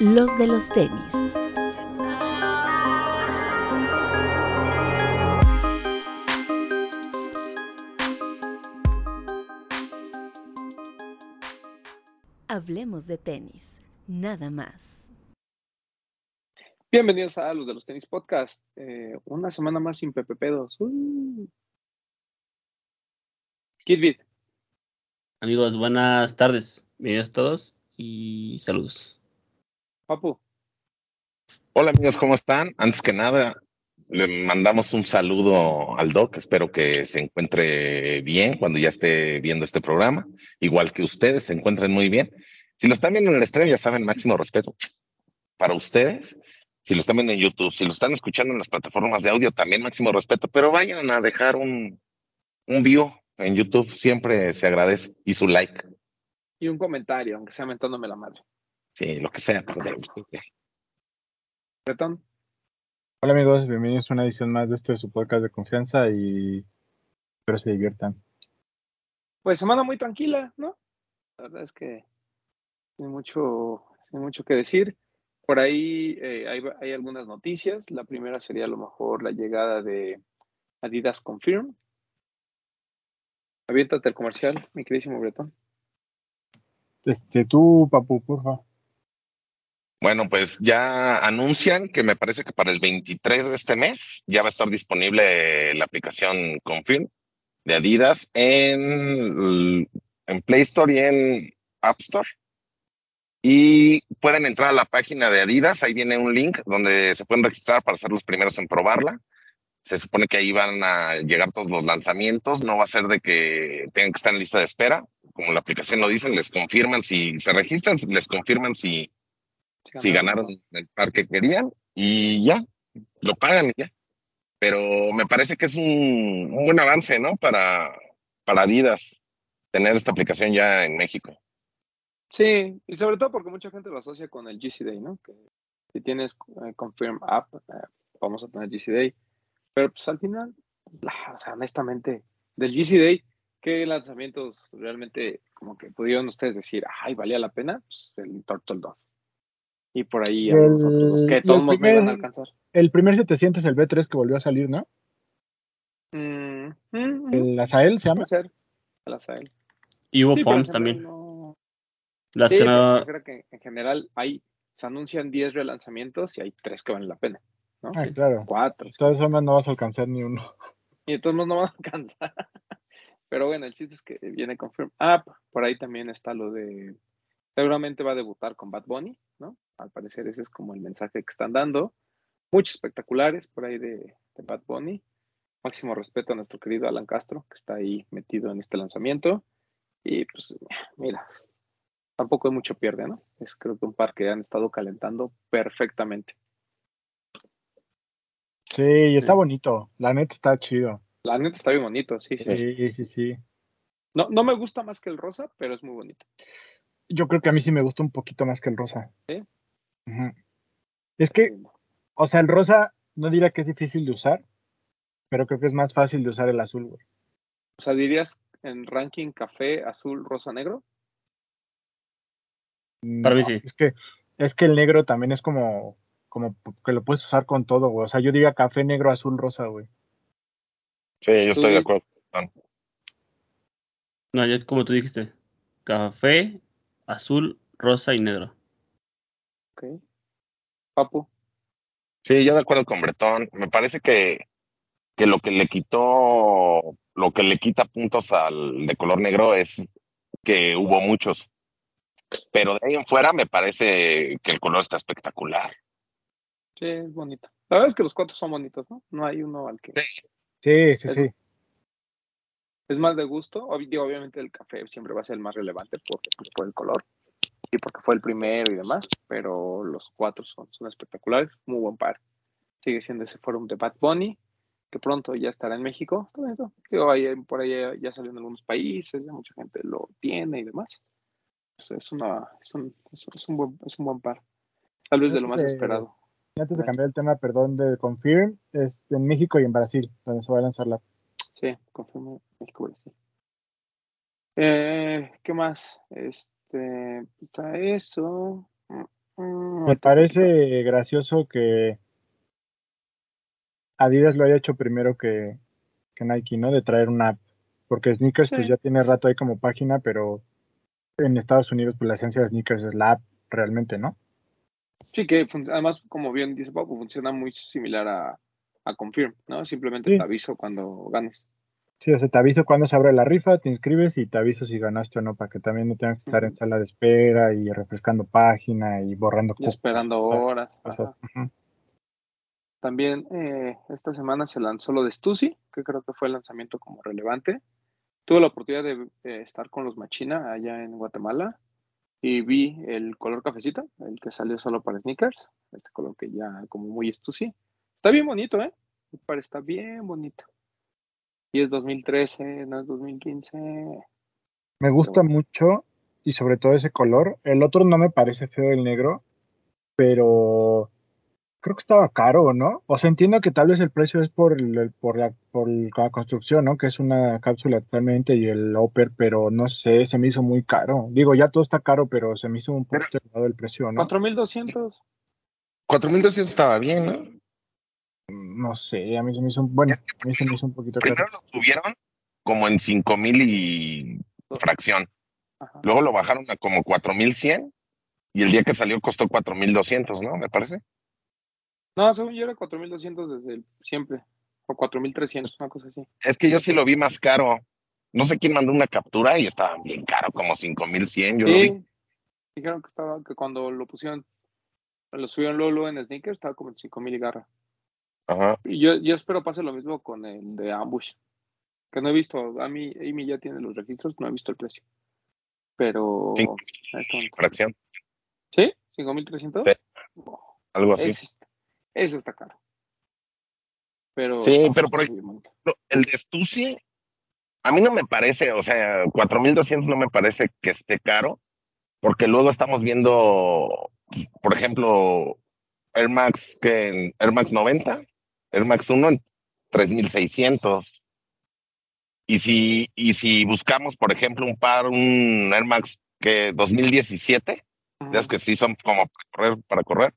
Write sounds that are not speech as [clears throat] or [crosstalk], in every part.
los de los tenis. Hablemos de tenis, nada más. Bienvenidos a los de los tenis podcast. Eh, una semana más sin Pepe Pedos. Uh. Kidbit. Amigos, buenas tardes. Bienvenidos todos y saludos. Papu. Hola amigos, ¿cómo están? Antes que nada, le mandamos un saludo al Doc. Espero que se encuentre bien cuando ya esté viendo este programa. Igual que ustedes, se encuentren muy bien. Si lo están viendo en el estreno, ya saben, máximo respeto para ustedes si lo están viendo en YouTube, si lo están escuchando en las plataformas de audio, también máximo respeto, pero vayan a dejar un, un view en YouTube, siempre se agradece, y su like. Y un comentario, aunque sea mentándome la madre. Sí, lo que sea. Bretón. Hola amigos, bienvenidos a una edición más de este su podcast de confianza y espero se diviertan. Pues semana muy tranquila, ¿no? La verdad es que hay mucho, hay mucho que decir. Por ahí eh, hay, algunas noticias. La primera sería a lo mejor la llegada de Adidas Confirm. Aviéntate el comercial, mi queridísimo Bretón. Este, tú, Papu, porfa. Bueno, pues ya anuncian que me parece que para el 23 de este mes ya va a estar disponible la aplicación Confirm de Adidas en, en Play Store y en App Store y pueden entrar a la página de Adidas, ahí viene un link donde se pueden registrar para ser los primeros en probarla. Se supone que ahí van a llegar todos los lanzamientos, no va a ser de que tengan que estar en lista de espera, como la aplicación lo dice, les confirman si se registran, les confirman si, si ganaron el par que querían y ya, lo pagan y ya. Pero me parece que es un, un buen avance, ¿no? Para, para Adidas tener esta aplicación ya en México. Sí, y sobre todo porque mucha gente lo asocia con el GC Day, ¿no? Que si tienes eh, Confirm App, eh, vamos a tener GC Day. Pero pues al final, o sea, honestamente, del GC Day, ¿qué lanzamientos realmente como que pudieron ustedes decir, ay, valía la pena? Pues el Turtle Dove. Y por ahí algunos otros que todos me van a alcanzar. El primer 700, el B3 que volvió a salir, ¿no? Mm, mm, ¿El Azael se llama? El Azael. Y hubo Sí, también. no- Las Sí, que no. yo creo que en general hay, se anuncian 10 relanzamientos y hay 3 que valen la pena, ¿no? Ah, claro. 4. De todas formas no vas a alcanzar ni uno. [laughs] Y de todos modos no van a alcanzar. [laughs] Pero bueno, el chiste es que viene Confirm App. Por ahí también está lo de. Seguramente va a debutar con Bad Bunny, ¿no? Al parecer ese es como el mensaje que están dando. Muchos espectaculares por ahí de, de Bad Bunny. Máximo respeto a nuestro querido Alan Castro, que está ahí metido en este lanzamiento. Y pues, mira, tampoco hay mucho pierde, ¿no? Es creo que un par que han estado calentando perfectamente. Sí, y está Sí. bonito. La neta está chido. La neta está bien bonito, sí, sí. Sí, sí, sí. No, no me gusta más que el rosa, pero es muy bonito. Yo creo que a mí sí me gusta un poquito más que el rosa. ¿Sí? Es que, o sea, el rosa no diría que es difícil de usar, pero creo que es más fácil de usar el azul, güey. O sea, dirías en ranking café, azul, rosa, negro. Para mí sí. Es que, es que el negro también es como, como que lo puedes usar con todo, güey. O sea, yo diría café, negro, azul, rosa, güey. Sí, yo estoy de acuerdo. No, ya como tú dijiste. Café, azul, rosa y negro. Ok. Papu. Sí, yo de acuerdo con Bretón. Me parece que, que lo que le quitó, lo que le quita puntos al de color negro es que hubo muchos. Pero de ahí en fuera me parece que el color está espectacular. Sí, es bonito. La verdad es que los cuatro son bonitos, ¿no? No hay uno al que. Sí. Sí, sí. Es más de gusto. Digo, obviamente el café siempre va a ser el más relevante por, por el color y porque fue el primero y demás, pero los cuatro son, son espectaculares. Muy buen par. Sigue siendo ese forum de Bad Bunny, que pronto ya estará en México. Todo eso. Digo, ahí, por ahí ya- salió en algunos países, ya mucha gente lo tiene y demás. Es, es una, es, un, es, un buen, es un buen par. Tal vez de lo más Este, esperado. Antes de cambiar el tema, perdón, de Confirm, es en México y en Brasil, donde se va a lanzar la. Sí, confirmo México Brasil. Eh, ¿Qué más? Este, está eso. Mm, mm, Me parece gracioso que Adidas lo haya hecho primero que, que Nike, ¿no? De traer una app. Porque Sneakers pues ya tiene rato ahí como página, pero en Estados Unidos pues la esencia de Sneakers es la app realmente, ¿no? Sí, que además, como bien dice Papu, funciona muy similar a, a Confirm, ¿no? Simplemente Sí. te aviso cuando ganes. Sí, o sea, te aviso cuando se abre la rifa, te inscribes y te aviso si ganaste o no, para que también no tengas que estar en sala de espera y refrescando página y borrando Y cupos, esperando horas. cosas. También eh, esta semana se lanzó lo de Stussy, que creo que fue el lanzamiento como relevante. Tuve la oportunidad de eh, estar con los Machina allá en Guatemala y vi el color cafecito, el que salió solo para sneakers, este color que ya como muy Stussy. Está bien bonito, ¿eh? Me parece está bien bonito. Y es 2013, no es 2015. Me gusta bueno. mucho y sobre todo ese color. El otro no me parece feo el negro, pero creo que estaba caro, ¿no? O sea, entiendo que tal vez el precio es por, el- por, la, por la construcción, ¿no? Que es una cápsula actualmente y el upper, pero no sé, se me hizo muy caro. Digo, ya todo está caro, pero se me hizo un poquito elevado el precio, ¿no? 4200. 4200 estaba bien, ¿no? No sé, a mí se me hizo un, bueno, Es que a mí se me hizo un poquito caro. Primero lo subieron como en 5000 y fracción. Ajá. Luego lo bajaron a como 4100 y el día que salió costó 4200, ¿no? Me parece. No, según yo era 4200 desde el, siempre. O 4300, una cosa así. Es que yo sí lo vi más caro. No sé quién mandó una captura y estaba bien caro, como 5100. Yo lo vi. Sí, dijeron que estaba, que cuando lo pusieron, lo subieron luego, luego en sneakers, estaba como en 5000 y garra. Ajá. Y yo, yo espero pase lo mismo con el de Ambush, que no he visto, a mí, Amy ya tiene los registros, no he visto el precio. Pero. Fracción, ¿Sí? ¿5300? Sí. Oh, algo así. ese, está- caro. Pero, Sí, pero por. No, El de Stussy, a mí no me parece, o sea, 4200 no me parece que esté caro, porque luego estamos viendo, por ejemplo, Air Max, que Air Max 90, Air Max 1 en 3600. Y si, y si buscamos, por ejemplo, un par, un Air Max que 2017, ya es que sí son como para correr, para correr,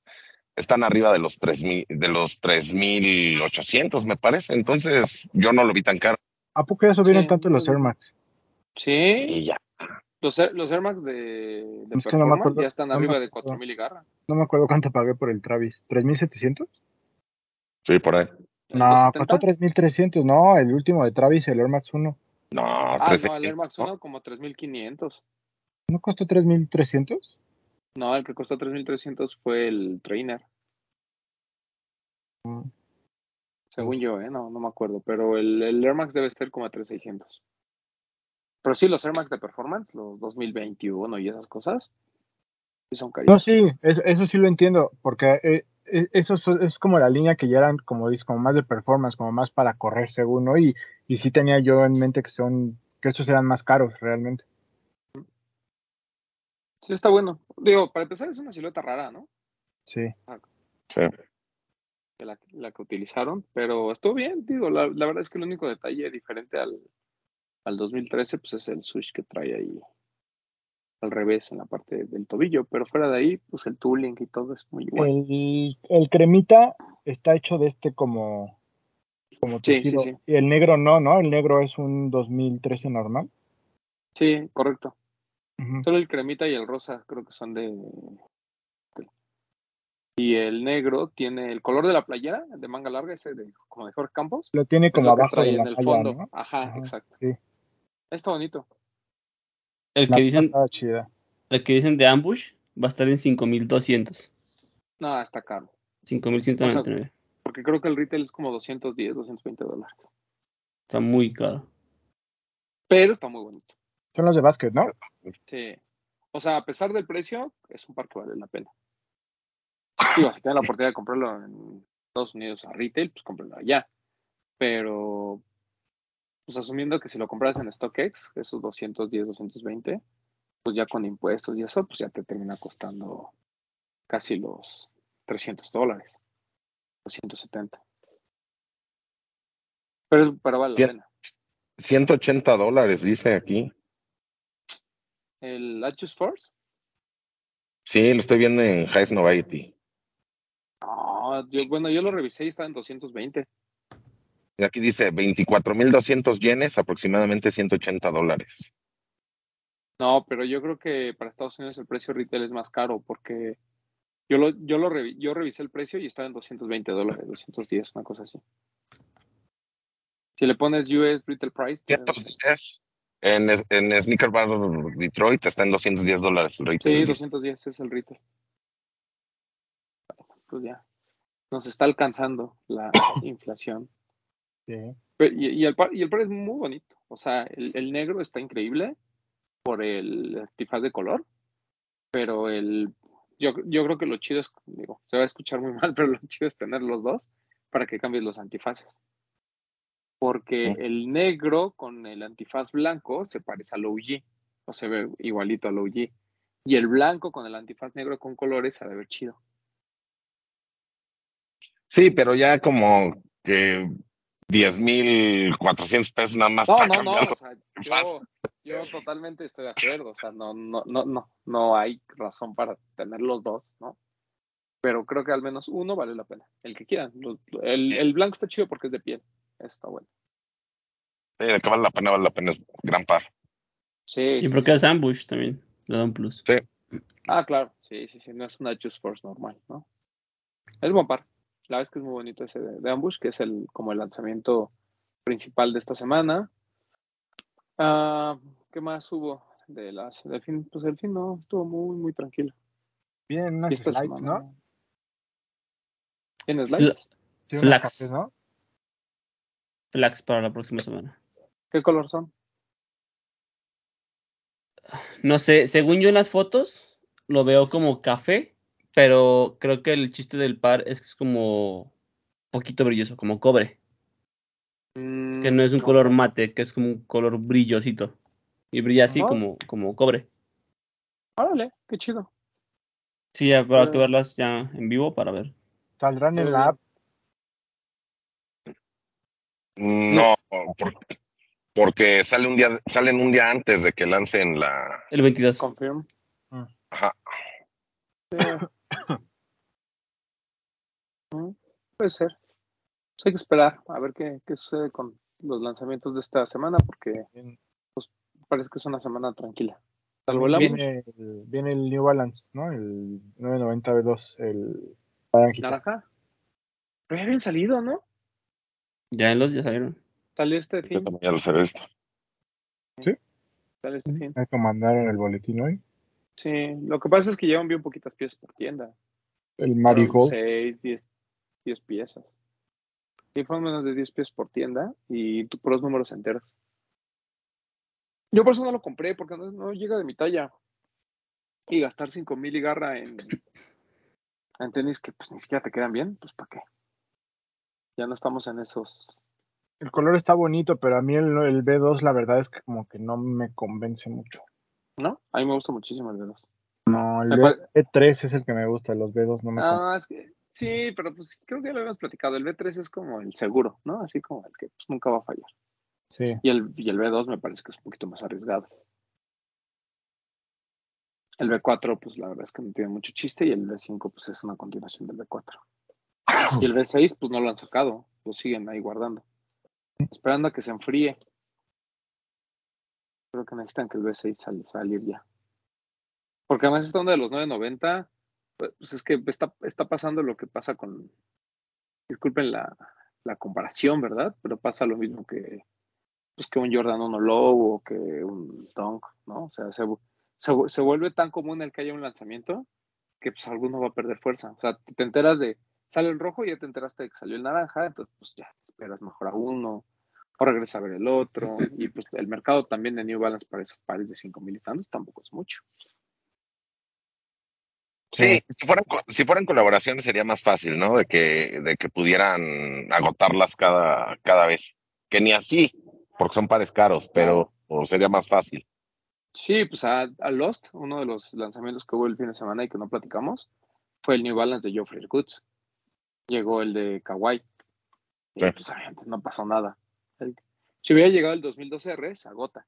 están arriba de los 3000, de los 3800, me parece. Entonces, yo no lo vi tan caro. ¿A poco ya subieron Sí, tanto los Air Max? Sí, Y ya. los, Air- los Air Max de, de Es que no me Performance acuerdo, ya están no me arriba de acuerdo. 4000 y garra. No me acuerdo cuánto pagué por el Travis. ¿3700? Sí, por ahí. ¿El No, 270? costó 3300. No, el último de Travis, el Air Max 1. No, Ah, 13. no, el Air Max 1 como 3500. ¿No costó 3300? No, el que costó 3300 fue el Trainer, Mm. según Pues- yo, ¿eh? No, no me acuerdo, pero el, el Air Max debe estar como a 3600. Pero sí, los Air Max de Performance, los 2021 y esas cosas, sí son No, carísimos. sí, eso, eso sí lo entiendo, porque eh, eso es, es como la línea que ya eran, como dices, como más de performance, como más para correr según, ¿no? Y, y sí tenía yo en mente que son, que estos eran más caros realmente. Sí, está bueno. Digo, para empezar es una silueta rara, ¿no? Sí. Sí. De la, la que utilizaron, pero estuvo bien, digo, la, la verdad es que el único detalle diferente al, al 2013, pues es el switch que trae ahí al revés en la parte del tobillo, pero fuera de ahí, pues el tooling y todo es muy igual. El, el cremita está hecho de este como, como Sí, sí, sí. Y el negro no, ¿no? El negro es un 2013 normal. Sí, correcto. Solo el cremita y el rosa creo que son de... Y el negro tiene el color de la playera, de manga larga, ese de como de Jorge Campos. Lo tiene como abajo de la en el fondo. ¿no? Ajá, Ajá, exacto. sí. Está bonito. El que dicen, chida. el que dicen de Ambush va a estar en 5200. No, está caro. 5199. Porque creo que el retail es como 210, 220 dólares. Está muy caro. Pero está muy bonito. Son los de básquet, ¿no? Sí. O sea, a pesar del precio, es un par que vale la pena. Digo, si tienen la oportunidad de comprarlo en Estados Unidos a retail, pues cómprenlo allá. Pero, pues asumiendo que si lo compras en StockX, esos 210, 220, pues ya con impuestos y eso, pues ya te termina costando casi los 300 dólares. 270. Pero, pero vale la Sí. pena. 180 dólares, dice aquí. El Asus Force, Sí, lo estoy viendo en Highest Novelty. No, yo, bueno, yo lo revisé y estaba en 220. Y aquí dice 24.200 yenes, aproximadamente 180 dólares. No, pero yo creo que para Estados Unidos el precio retail es más caro porque yo lo, yo lo revi- yo revisé el precio y estaba en 220 dólares, 210, una cosa así. Si le pones US retail price, te- 110. En, en Sneaker Bar Detroit está en 210 dólares el retail. sí, 210 es el retail. Pues ya, nos está alcanzando la [coughs] inflación. Sí. Y, y el par, y el par es muy bonito. O sea, el, el negro está increíble por el antifaz de color, pero el yo, yo creo que lo chido es, digo, se va a escuchar muy [laughs] mal, pero lo chido es tener los dos para que cambies los antifaces. Porque el negro con el antifaz blanco se parece al OG, o se ve igualito al OG. Y el blanco con el antifaz negro con colores se debe ver chido. Sí, pero ya como que 10.400 pesos nada más No, para no, no, o sea, yo, yo totalmente estoy de acuerdo, o sea, no, no, no, no, no hay razón para tener los dos, ¿no? Pero creo que al menos uno vale la pena, el que quieran. Los- el, el blanco está chido porque es de piel, está bueno. Sí, de que vale la pena, vale la pena, es gran par. Sí, Y sí, porque sí. es ambush también. Le da un plus. Sí. Ah, claro, sí, sí, sí, no es una Just Force normal, ¿no? Es buen par. La verdad es que es muy bonito ese de, de Ambush, que es el como el lanzamiento principal de esta semana. Ah, ¿Qué más hubo de las del fin? Pues el fin no, estuvo muy, muy tranquilo. Vienen unas slides, semana ¿no? ¿Tienes slides? Sí, Flax. cafés, ¿no? Flax para la próxima semana. ¿Qué color son? No sé, según yo en las fotos, lo veo como café, pero creo que el chiste del par es que es como poquito brilloso, como cobre. Que no es un Mm, color mate, que es como un color brillosito. Y brilla así No. como, como cobre. Órale, qué chido. Sí, habrá que Pero- verlas ya en vivo para ver. Saldrán en Muy la app. No, por- porque sale un día, salen un día antes de que lancen la. El 22. Confirm. Ajá. Sí. Mm, Puede ser. Pues hay que esperar a ver qué, qué sucede con los lanzamientos de esta semana, porque Bien. parece que es una semana tranquila. Salvo el viene, el, viene el New Balance, ¿no? El 990 B2, el naranjita. naranja. Pero ya habían salido, ¿no? Ya en los ya salieron. Salió este fin. también ya los he visto. Salió este fin. Hay que mandaron el boletín hoy. Sí, lo que pasa es que llevan bien poquitas piezas por tienda. El Marigold. 6, 10, 10 piezas. Sí, fueron menos de 10 piezas por tienda y tú por los números enteros. Yo por eso no lo compré, porque no, no llega de mi talla. Y gastar 5 mil y garra en, en tenis que pues ni siquiera te quedan bien, pues ¿para qué? Ya no estamos en esos. El color está bonito, pero a mí el, el B2 la verdad es que como que no me convence mucho. ¿No? A mí me gusta muchísimo el de los. No, el Me B- pare- B3 es el que me gusta, los B2 no me. Ah, es que sí, pero pues creo que ya lo habíamos platicado. El B3 es como el seguro, ¿no? Así como el que pues, nunca va a fallar. Sí. Y el, y el B2 me parece que es un poquito más arriesgado. El B4, pues la verdad es que no tiene mucho chiste, y el B5, pues es una continuación del B4. Y el B6, pues no lo han sacado, lo siguen ahí guardando. Esperando a que se enfríe. Creo que necesitan que el B6 sal, salir ya. Porque además esta onda de los 990, pues es que está, está pasando lo que pasa con. Disculpen la, la comparación, ¿verdad? Pero pasa lo mismo que, pues que un Jordan 1 Low o que un Dunk, ¿no? O sea, se, se, vuelve tan común el que haya un lanzamiento que pues alguno va a perder fuerza. O sea, te enteras de, sale el rojo y ya te enteraste de que salió el naranja, entonces pues ya esperas mejor a uno, o regresa a ver el otro, [laughs] y pues el mercado también de New Balance para esos pares de 5 mil y tantos tampoco es mucho. Sí, si fueran, si fueran colaboraciones sería más fácil, ¿no? De que, de que pudieran agotarlas cada, cada vez. Que ni así, porque son pares caros, pero o sería más fácil. Sí, pues a, a Lost, uno de los lanzamientos que hubo el fin de semana y que no platicamos, fue el New Balance de Geoffrey Goods. Llegó el de Kawhi. Y pues no pasó nada. El- si hubiera llegado el 2012 R, se agota.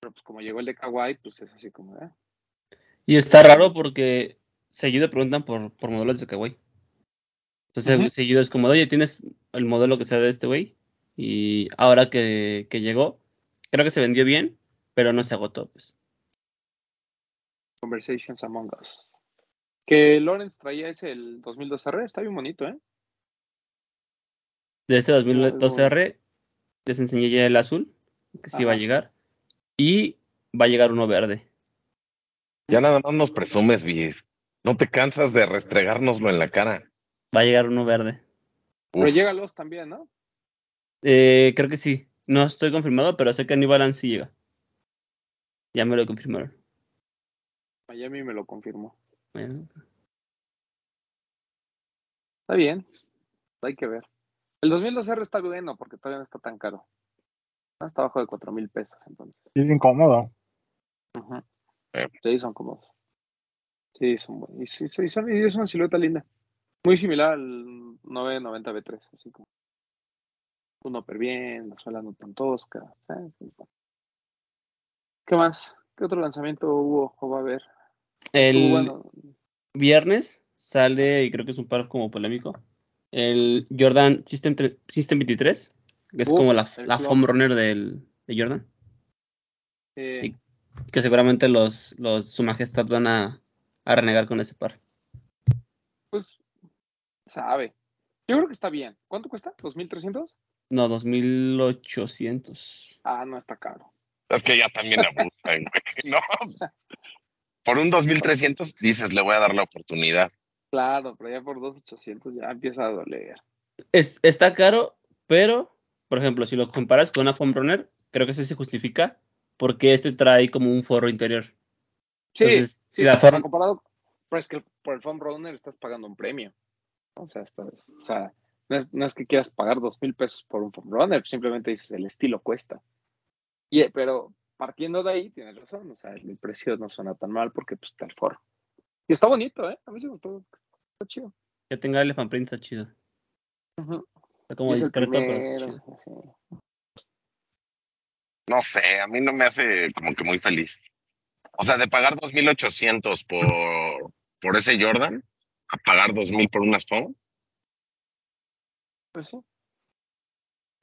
Pero pues como llegó el de Kawhi, pues es así como, eh. Y está raro porque seguido preguntan por, por modelos de Kawhi. Entonces, Ujú. seguido es como, oye, ¿tienes el modelo que sea de este güey? Y ahora que, que llegó, creo que se vendió bien, pero no se agotó, pues. Conversations Among Us. Que Lawrence traía ese el 2002R, está bien bonito, ¿eh? De Muy, muy 2012R, les enseñé ya el azul, que sí va a llegar. Y va a llegar uno verde. Ya nada más nos presumes, Vies. No te cansas de restregárnoslo en la cara. Va a llegar uno verde. Pero llega los también, ¿no? Eh, creo que sí. No estoy confirmado, pero sé que New Balance sí llega. Ya me lo confirmaron. Miami me lo confirmó. Bueno, Está bien. Hay que ver. El 2002R está bueno porque todavía no está tan caro. Está abajo de 4 mil pesos, entonces. Sí, es incómodo. Ujú. Eh. Sí, son cómodos. Sí, son buenos. Y, sí, sí, son- y es una silueta linda. Muy similar al 990 B3, así como. Un upper bien, la suela no tan tosca. ¿Qué más? ¿Qué otro lanzamiento hubo o va a haber? El bueno. viernes sale, y creo que es un par como polémico, el Jordan System, System 23, que es como la, la foam runner del, de Jordan, Eh, y- que seguramente los, los su majestad van a, a renegar con ese par. pues, sabe. Yo creo que está bien. ¿Cuánto cuesta? ¿2.300? No, 2800. Ah, no está caro. Es que ya también abusan, güey. [laughs] No. Por un 2300 dices, le voy a dar la oportunidad. Claro, pero ya por 2.800 ya empieza a doler. Es, está caro, pero, por ejemplo, si lo comparas con una foam runner, creo que ese se justifica porque este trae como un forro interior. Sí, Entonces, sí, si la forma- comparado, pero es que por el foam runner estás pagando un premio. O sea, estás, o sea no, es, no es que quieras pagar dos mil pesos por un foam runner, simplemente dices el estilo cuesta. Y, pero partiendo de ahí, tienes razón, o sea, el, precio no suena tan mal porque pues está el forro. Y está bonito, ¿eh? A mí sí me gustó, está chido. Que tenga elephant print está chido. Está como es el discreto, pero está primero, chido. No sé, a mí no me hace como que muy feliz. O sea, de pagar 2800 por, por ese Jordan, a pagar 2000 por unas phone. Pues sí.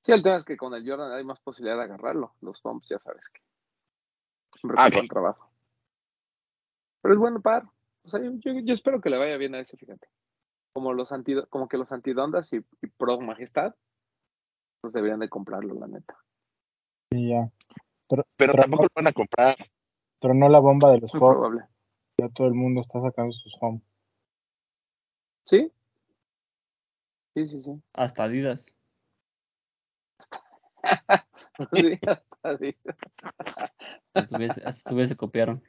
Sí, el tema es que con el Jordan hay más posibilidad de agarrarlo. Los foams, ya sabes que siempre Ah, trabajo. Pero es bueno par. O sea, yo, espero que le vaya bien a ese, fíjate. Como los anti, como que los antidondas y, y Pro Majestad, pues deberían de comprarlo, la neta. Y ya. Pero Tronó- tampoco lo van a comprar. Tronó la bomba de los Muy probable. Ya todo el mundo está sacando sus foam. ¿Sí? Sí, sí, sí. Hasta Adidas. [laughs] sí, hasta sí. Hasta su vez, hasta su vez se copiaron.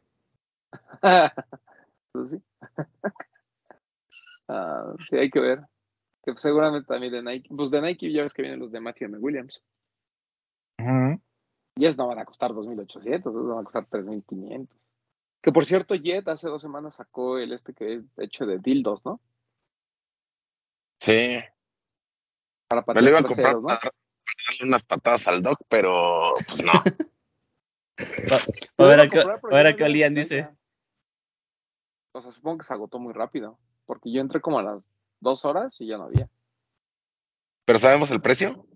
[laughs] Pues sí. [laughs] Ah, sí, hay que ver. Que pues, seguramente también de Nike. Pues de Nike ya ves que vienen los de Matthew M. Williams. Ujú. Y esos no van a costar 2.800, esos van a costar 3.500. Que por cierto, Jet hace dos semanas sacó el este que es hecho de dildos, ¿no? Sí. Para Me lo iba a comprar ¿no? para darle unas patadas al doc, pero pues no. [laughs] A ver a a ver ya a qué olían, dice. O sea, supongo que se agotó muy rápido. Porque yo entré como a las dos horas y ya no había. ¿Pero sabemos el precio?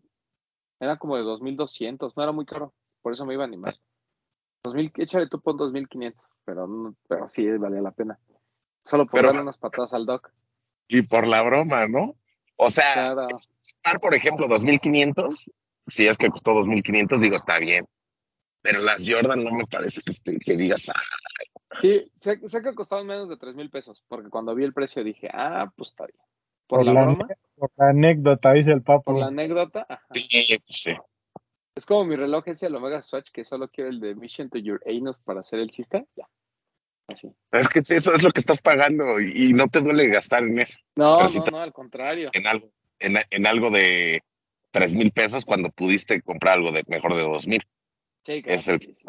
Era como de 2.200, no era muy caro. Por eso me iba a animar. 2000, échale tú pon 2.500, pero, no- pero sí valía la pena. Solo por Pero- darle unas patadas al doc. Y por la broma, ¿no? O sea, Claro. par, por ejemplo, 2500, si es que costó 2500, digo, está bien. Pero las Jordan no me parece que, que digas, ah, Sí, sé, sé que costaban menos de 3 mil pesos, porque cuando vi el precio dije, ah, pues está bien. Por, Por la, la broma, Por la anécdota, dice el papu. por la anécdota, ajá. sí, pues sí. es como mi reloj ese, el Omega Swatch, que solo quiero el de Mission to Your Anus para hacer el chiste, ya. Así. Es que eso es lo que estás pagando y, y no te duele gastar en eso, No, Pero no, te- no, al contrario. en algo, en, en algo de tres mil pesos cuando pudiste comprar algo de mejor de dos mil. Sí, claro, es el- sí, sí.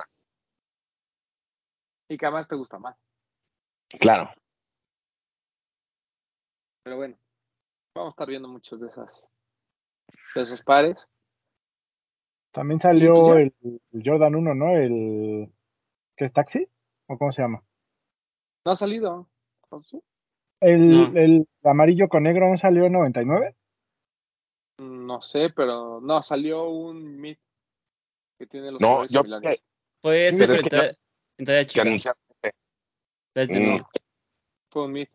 Y que además te gusta más. Claro. Pero bueno, vamos a estar viendo muchos de esas de esos pares. También salió pues el, el Jordan 1, ¿no? El. ¿Qué es taxi? ¿O cómo se llama? No ha salido. El, No. el amarillo con negro no salió en 99. No sé, pero no, salió un Mid que tiene los No, colores yo similares. Fue ese, Pero es pero que talla- en talla que. Este Mm. no. Fue un Mid.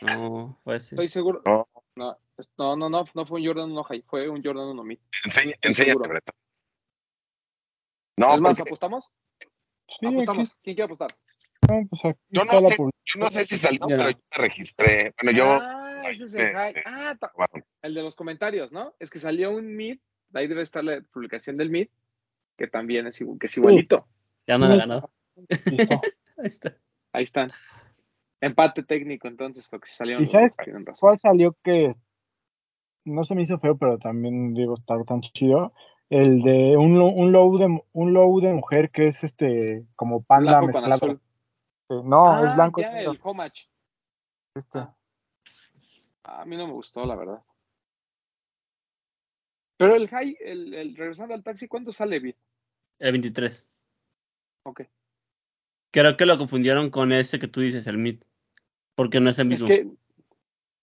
No, fue ese. Estoy seguro. No. No, es- no, no, no, no fue un Jordan 1 High, fue un Jordan 1 Mid. Enseña, Estoy enséñate, seguro. Breto. No, es más, porque ¿apostamos? Sí, aquí apostamos. ¿Quién quiere apostar? está, pues aquí yo no sé, yo no sé si salió, Ya. pero yo me registré. Bueno, yo. Ah, ese es el High. eh, Ah, el de los comentarios, ¿no? Es que salió un Mid, ahí debe estar la publicación del Mid, que también es, que es igualito. Ya no la ganó. [laughs] Ahí está. Ahí están. Empate técnico, entonces, porque si salieron ¿Y sabes. ¿Cuál salió que no se me hizo feo, pero también digo, está tan chido? El de un, lo- un low de un low de mujer que es este como panda Blanco con mezclado. azul. Eh, No, ah, es blanco. y ya, el homage. este. Ah. A mí no me gustó, la verdad. Pero el high, el, el regresando al taxi, ¿cuánto sale, Vid? El 23. Ok. Creo que lo confundieron con ese que tú dices, el Mid. Porque no es el Es mismo. que,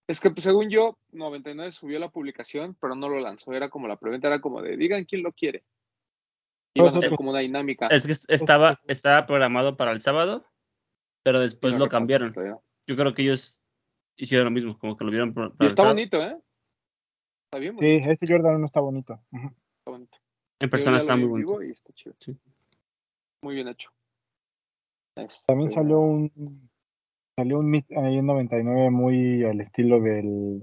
es que pues, según yo, 99 subió la publicación, pero no lo lanzó. Era como la preventa, era como de digan quién lo quiere. Ser hacer que- como una dinámica. Es que estaba, estaba programado para el sábado, pero después No lo cambiaron. Yo creo que ellos hicieron lo mismo, como que lo vieron Y el está bonito, ¿eh? Está bien Sí, bonito. ese Jordan no está bonito. Está bonito. En persona está muy bonito. vivo y está chido. Sí. Muy bien hecho. Este, También salió un salió un ahí en 99 muy al estilo del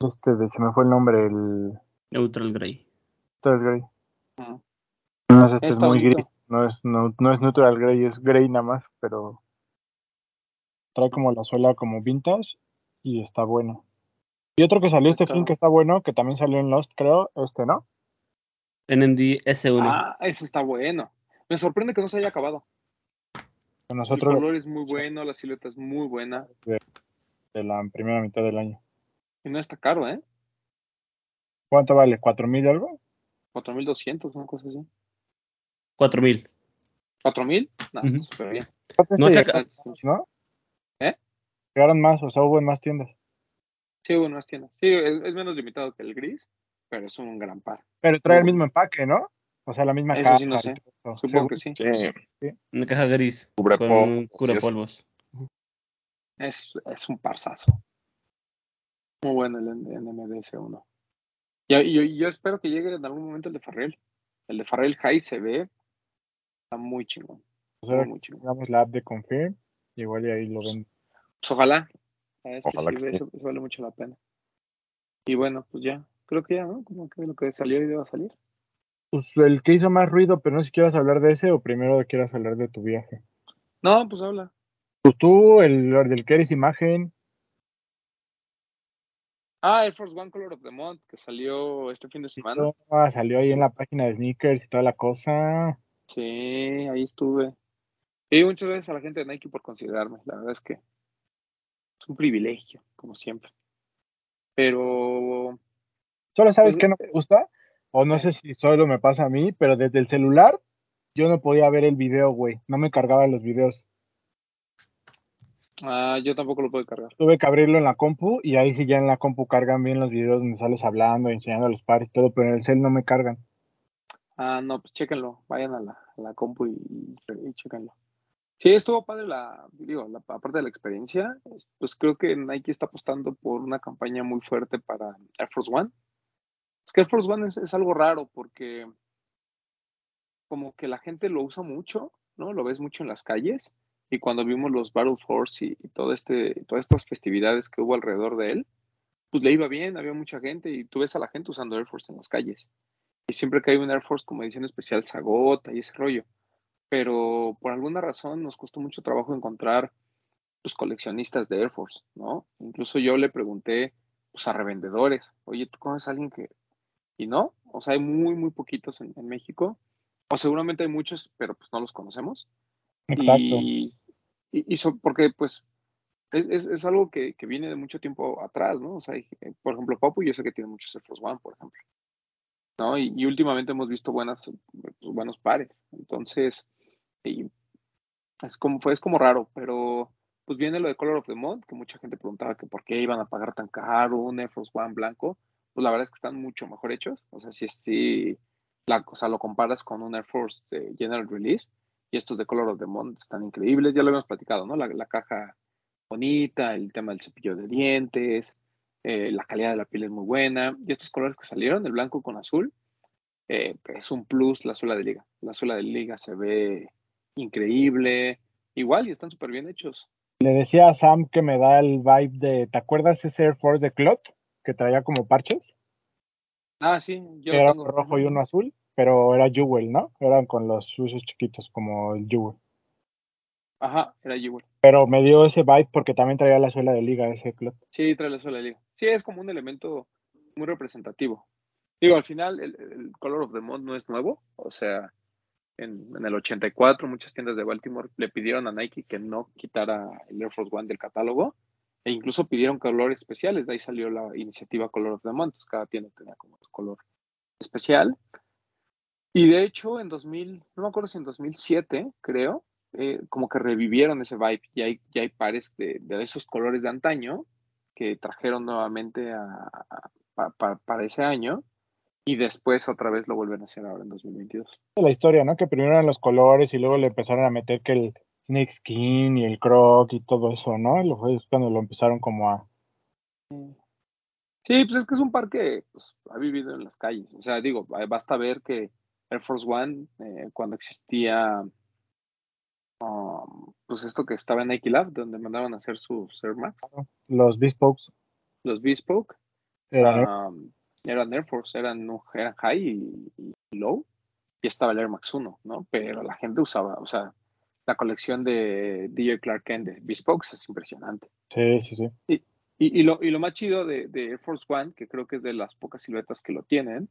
este de se me fue el nombre el Neutral Grey. Neutral Grey. No es este es Está muy bonito. gris, no es no, no es Neutral Grey, es Grey nada más, pero trae como la suela como vintage y está bueno. Y otro que salió este Está- fin que está bueno, que también salió en Lost, creo, este, ¿no? NMD S1. Ah, ese está bueno. Me sorprende que no se haya acabado. El color es muy bueno, la silueta es muy buena. de la primera mitad del año. Y no está caro, ¿eh? ¿Cuánto vale? ¿Cuatro mil algo? 4.200, una cosa así. 4000. ¿4.000? No, Ujú. está súper bien. No se ¿No? ¿Eh? Llegaron más, o sea, hubo en más tiendas. Sí, tiendas. Sí, es, es menos limitado que el gris, pero es un gran par. Pero trae el mismo empaque, ¿no? O sea, la misma Eso caja. sí no sé. Supongo que sí. sí, Una caja gris. Cubre con polvos, un así cura es. polvos. Es, es un parzazo. Muy bueno el N- NMDS1. Y, y yo, y yo espero que llegue en algún momento el de Farrell. El de Farrell High se ve. Está muy chingón. O sea, Muy, chingón. La app de Confirm, igual y ahí lo ven. Pues ojalá. La verdad Es Ojalá que que sí, sí. Eso, eso vale mucho la pena. Y bueno, pues ya. Creo que ya, ¿no? Como que lo que salió y va a salir. Pues el que hizo más ruido, pero no sé si quieras hablar de ese o primero quieras hablar de tu viaje. No, pues habla. Pues tú, el, el del que eres imagen, Ah, Air Force One Color of the Month, que salió este fin de semana. ah, salió ahí en la página de sneakers y toda la cosa. Sí, ahí estuve. Y muchas gracias a la gente de Nike por considerarme. La verdad es que es un privilegio, como siempre. Pero ¿Solo sabes Pues, qué no me gusta? O no sé si solo me pasa a mí, pero desde el celular yo no podía ver el video, güey. No me cargaban los videos. ah, yo tampoco lo puedo cargar. Tuve que abrirlo en la compu y ahí sí ya en la compu cargan bien los videos donde sales hablando, enseñando los pares y todo, pero en el cel no me cargan. Ah, no, pues chéquenlo. Vayan a la, a la compu y, y, y chéquenlo. Sí, estuvo padre la, digo, la, aparte de la experiencia, pues creo que Nike está apostando por una campaña muy fuerte para Air Force One. Es que Air Force One es, algo raro porque como que la gente lo usa mucho, ¿no? Lo ves mucho en las calles y cuando vimos los Battle Force y, este, todas estas festividades que hubo alrededor de él, pues le iba bien, había mucha gente y tú ves a la gente usando Air Force en las calles. Y siempre que hay un Air Force como edición especial se agota y ese rollo. Pero por alguna razón nos costó mucho trabajo encontrar pues, coleccionistas de Air Force, ¿no? Incluso yo le pregunté pues, a revendedores, oye, ¿tú conoces a alguien que...? Y no, o sea, hay muy, muy poquitos en, en México, o seguramente hay muchos, pero pues no los conocemos. Exacto. Y, y, y so- porque pues es, es, es algo que, que viene de mucho tiempo atrás, ¿no? O sea, hay- eh, por ejemplo, Papu yo sé que tiene muchos Air Force One, por ejemplo. ¿No? Y, y últimamente hemos visto buenas, pues, buenos pares. Entonces, y es como, fue, es como raro, pero pues viene lo de Color of the Month, que mucha gente preguntaba que por qué iban a pagar tan caro un Air Force One blanco. Pues la verdad es que están mucho mejor hechos. O sea, si, si la, o sea, lo comparas con un Air Force de General Release y estos de Color of the Month están increíbles. Ya lo habíamos platicado, ¿no? La, la caja bonita, el tema del cepillo de dientes, eh, la calidad de la piel es muy buena. Y estos colores que salieron, el blanco con azul, eh, es un plus la suela de liga. La suela de liga se ve increíble, igual y están súper bien hechos. Le decía a Sam que me da el vibe de, ¿te acuerdas ese Air Force de Clot que traía como parches? Ah, sí, yo era uno rojo y uno azul, pero era Jewel, ¿no? Eran con los usos chiquitos como el Jewel. Ajá, era Jewel. Pero me dio ese vibe porque también traía la suela de liga ese Clot. Sí, trae la suela de liga. Sí, es como un elemento muy representativo. Digo, al final el, el Color of the Month no es nuevo, o sea, en, el 84 muchas tiendas de Baltimore le pidieron a Nike que no quitara el Air Force One del catálogo e incluso pidieron colores especiales, de ahí salió la iniciativa Color of the Month, cada tienda tenía como su color especial. Y de hecho en 2000, no me acuerdo si en 2007 creo, eh, como que revivieron ese vibe, y hay, ya hay pares de, esos colores de antaño que trajeron nuevamente para ese año y después otra vez lo vuelven a hacer ahora en 2022. La historia, ¿no? Que primero eran los colores y luego le empezaron a meter que el Snake Skin y el Croc y todo eso, ¿no? Lo fue cuando lo empezaron como a... Sí, pues es que es un par que pues, ha vivido en las calles. O sea, digo, basta ver que Air Force One, eh, cuando existía, um, pues esto que estaba en Nike Lab, donde mandaban a hacer sus Air Max. Los Bespoke. Los Bespoke. Um, eran Air Force, eran, eran high y, low, y estaba el Air Max 1, ¿no? Pero la gente usaba, o sea, la colección de DJ Clark Kent de Bespokes es impresionante. Sí, sí, sí. Y, y, lo, y lo más chido de, Air Force One, que creo que es de las pocas siluetas que lo tienen,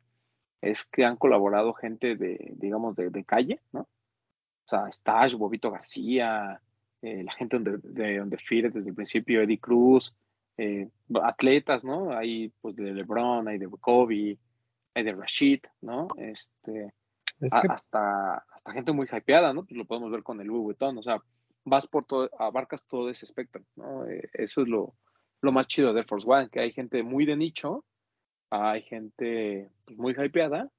es que han colaborado gente de, digamos, de, de calle, ¿no? O sea, Stash, Bobito García, eh, la gente de, de, de desde el principio, Eddie Cruz, eh, atletas, ¿no? Hay pues de LeBron, hay de Kobe, hay de Rashid, ¿no? Este, hasta, hasta gente muy hypeada, ¿no? Pues lo podemos ver con el Louis Vuitton, o sea, vas por todo, abarcas todo ese espectro, ¿no? Eh, eso es lo, lo más chido de Air Force One, que hay gente muy de nicho, hay gente pues, muy hypeada,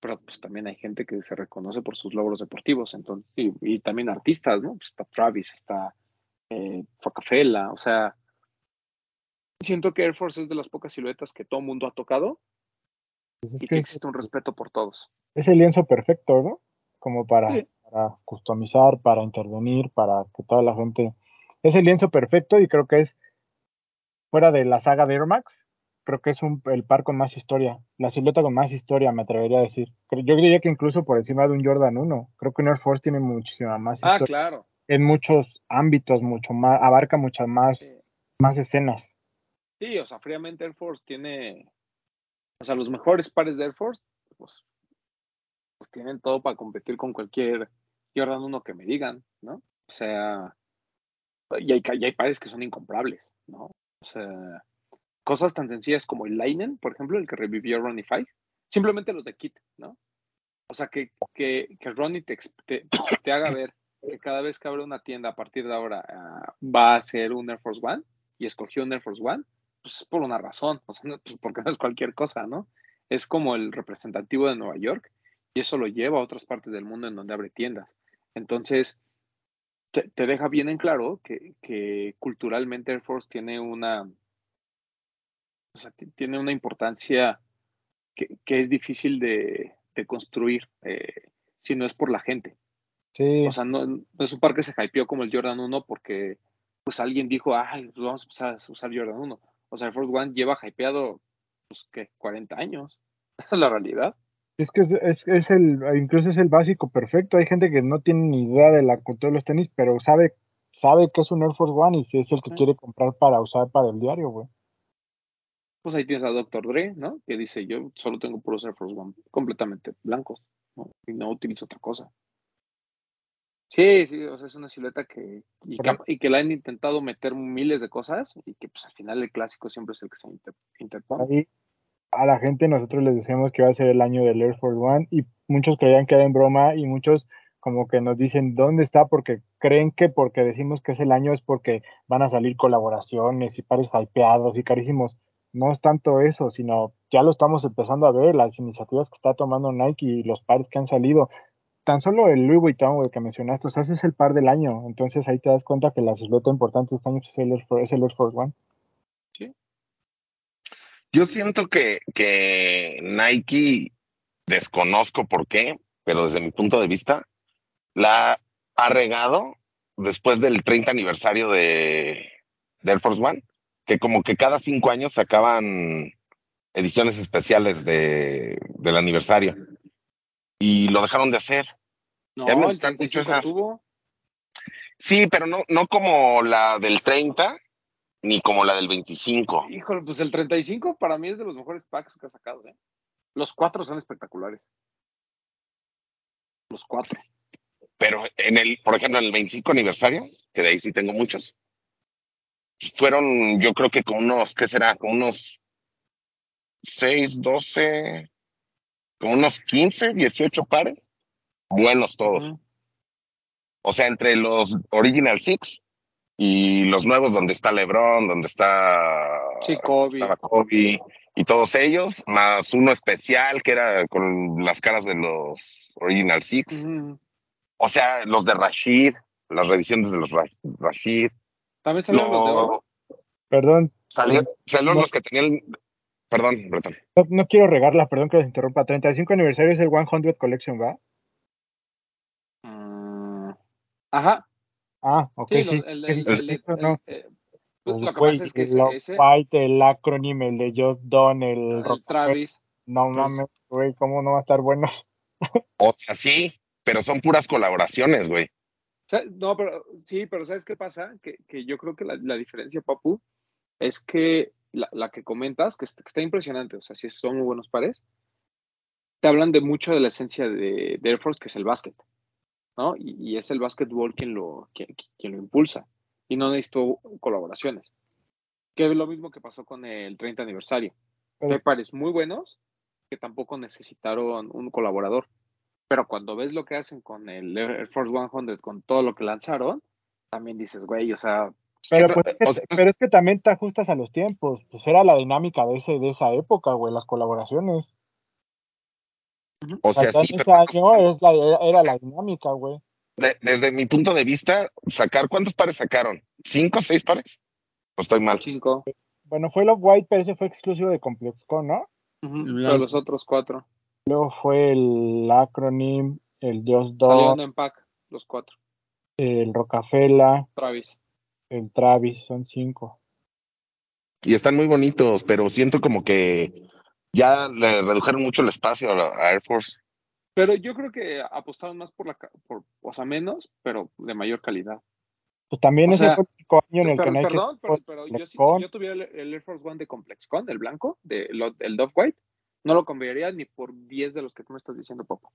pero pues también hay gente que se reconoce por sus logros deportivos, entonces, y, también artistas, ¿no? Pues está Travis, está eh, o sea, siento que Air Force es de las pocas siluetas que todo el mundo ha tocado pues y que, existe un respeto por todos. Es el lienzo perfecto, ¿no? Como para, para customizar, para intervenir, para que toda la gente... Es el lienzo perfecto y creo que es, fuera de la saga de Air Max, creo que es un, el par con más historia, la silueta con más historia, me atrevería a decir. Yo diría que incluso por encima de un Jordan 1, creo que un Air Force tiene muchísima más ah, historia. Ah, claro. En muchos ámbitos, mucho más, abarca muchas más, más escenas. Sí, o sea, fríamente Air Force tiene, o sea, los mejores pares de Air Force, pues, pues tienen todo para competir con cualquier Jordan 1 que me digan, ¿no? O sea, y hay, y hay pares que son incomprables, ¿no? O sea, cosas tan sencillas como el Linen, por ejemplo, el que revivió Ronnie Five, simplemente los de Kit, ¿no? O sea, que, que, que Ronnie te, te, haga ver que cada vez que abre una tienda a partir de ahora ah, va a ser un Air Force One y escogió un Air Force One, pues es por una razón, o sea, pues, porque no es cualquier cosa, ¿no? Es como el representativo de Nueva York y eso lo lleva a otras partes del mundo en donde abre tiendas. Entonces, te, deja bien en claro que, culturalmente Air Force tiene una, o sea, tiene una importancia que, es difícil de, construir eh, si no es por la gente. Sí. O sea, no, no, es un par que se hypeó como el Jordan 1 porque pues alguien dijo, ay, pues vamos a empezar a usar Jordan 1. O sea, el Force One lleva hypeado, pues, ¿qué? 40 años. [laughs] Esa es la realidad. Es que es, es, el, incluso es el básico perfecto. Hay gente que no tiene ni idea de la cultura de los tenis, pero sabe, sabe que es un Air Force One y si es el que quiere comprar para usar para el diario, güey. Pues ahí tienes a Dr. Dre, ¿no? Que dice, yo solo tengo puros Air Force One, completamente blancos, ¿no? Y no utilizo otra cosa. Sí, sí, o sea, es una silueta que y, que, la han intentado meter miles de cosas y que pues al final el clásico siempre es el que se interpone. Ahí a la gente nosotros les decíamos que iba a ser el año del Air Force One y muchos creían que era en broma y muchos como que nos dicen dónde está porque creen que porque decimos que es el año es porque van a salir colaboraciones y pares hypeados y carísimos. No es tanto eso, sino ya lo estamos empezando a ver, las iniciativas que está tomando Nike y los pares que han salido. Tan solo el Louis Vuitton, güey, que mencionaste, o sea, ese es el par del año. Entonces ahí te das cuenta que la silueta importante este año es el Air Force, es el Air Force One. Yo siento que, que Nike, desconozco por qué, pero desde mi punto de vista, la ha regado después del 30 aniversario de, de Air Force One, que como que cada cinco años sacaban ediciones especiales de, del aniversario. Y lo dejaron de hacer. No, Ya me el gustan mucho 35 esas. tuvo. Sí, pero no, no como la del 30, ni como la del 25. Híjole, pues el 35 para mí es de los mejores packs que ha sacado, ¿eh? Los cuatro son espectaculares. Los cuatro. Pero en el, por ejemplo, en el 25 aniversario, que de ahí sí tengo muchos, fueron, yo creo que con unos, ¿qué será? Con unos 6, 12, con unos 15, 18 pares. Buenos todos. O sea, entre los Original Six y los nuevos donde está LeBron, donde está Sí, Kobe. estaba Kobe y todos ellos, más uno especial que era con las caras de los Original Six. O sea, los de Rashid, las reediciones de los Ra- Rashid. También salieron los de No, oro. Perdón, salieron, salieron No. los que tenían. Perdón, Bretón. no, no quiero regarla, perdón que les interrumpa. 35 aniversario es el 100 Collection, ¿va? Mm, Ajá. Ah, ok, Sí, sí. los- el, ¿Qué el, el- Eso el- no. eh, Pues, lo que pasa es que el ese, el acrónimo, el de Just Done, el. Travis. No mames, güey, ¿cómo no va a estar bueno? [laughs] O sea, sí, pero son puras colaboraciones, güey. O sea, No, pero sí, pero ¿sabes qué pasa? Que, que yo creo que la, la diferencia, Papu, es que la, la que comentas, que está, que está impresionante, o sea, sí son muy buenos pares, te hablan de mucho de la esencia de, de Air Force, que es el básquet, ¿no? Y, y es el básquetbol quien lo, quien, quien lo impulsa, y no necesitó colaboraciones. Que es lo mismo que pasó con el 30 aniversario. Pero- Hay pares muy buenos que tampoco necesitaron un colaborador. Pero cuando ves lo que hacen con el Air Force 100, con todo lo que lanzaron, también dices, güey, o sea, Pero, pues, es que- o sea, pero es que también te ajustas a los tiempos. Pues era la dinámica de, ese, de esa época, güey, las colaboraciones. O sea, sí, ese pero año es la, era, la dinámica, güey. de- desde mi punto de vista, sacar, ¿cuántos pares sacaron? ¿Cinco, seis pares? ¿O estoy mal? 5. Bueno, fue Love White, pero ese fue exclusivo de ComplexCon, ¿no? Pero blanco. los otros cuatro. Luego fue el Acronym, el Just Salieron Done, en pack, los cuatro. el Rockefeller, Travis. El Travis, son cinco. Y están muy bonitos, pero siento como que ya le redujeron mucho el espacio a, la- a Air Force. Pero yo creo que apostaron más por la, por, o sea, menos, pero de mayor calidad. Pues también O ese sea, fue el único año en el Pero- que Nike perdón, pero, pero yo, si, yo tuviera el, el Air Force One de ComplexCon, el blanco, de, lo- el Dove White, no lo cambiaría ni por 10 de los que tú me estás diciendo, Popo.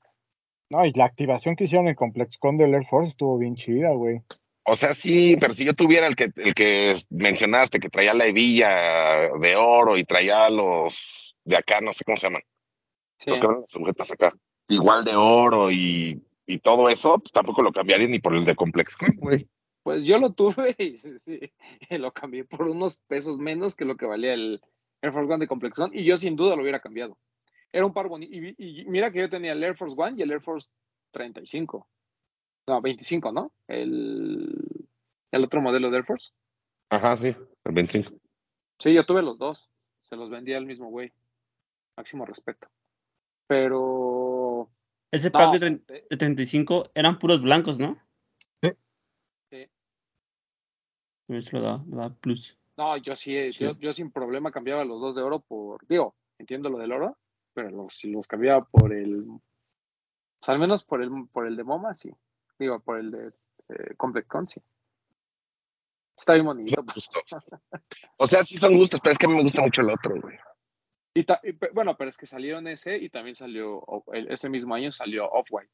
No, y la activación que hicieron en ComplexCon del Air Force estuvo bien chida, güey. O sea, sí, pero si yo tuviera el que, el que mencionaste, que traía la hebilla de oro y traía los de acá, no sé cómo se llaman, Sí. los que van las agujetas acá, igual de oro y, y todo eso, pues tampoco lo cambiaría ni por el de ComplexCon, güey. Pues yo lo tuve [laughs] y sí, lo cambié por unos pesos menos que lo que valía el Air Force One de ComplexCon y yo sin duda lo hubiera cambiado. Era un par bonito. Y, y mira que yo tenía el Air Force One y el Air Force 35. No, 25, ¿no? El, el otro modelo de Air Force. Ajá, sí, el 25. Sí, yo tuve los dos. Se los vendía al mismo güey. Máximo respeto. Pero. Ese no, pack de, sea, tre- te- de 35 eran puros blancos, ¿no? Sí. Sí. Eso lo da, lo da plus. No, yo sí, Sí. Yo, yo sin problema cambiaba los dos de oro por. Digo, entiendo lo del oro, pero los, si los cambiaba por el. Pues al menos por el, por el de MoMA, sí. Digo, por el de eh, ComplexCon, sí. Está bien bonito. pues. O sea, sí son gustos, pero es que a mí me gusta mucho el otro, güey. Y ta- y pe- bueno, pero es que salieron ese y también salió, el- ese mismo año salió Off-White.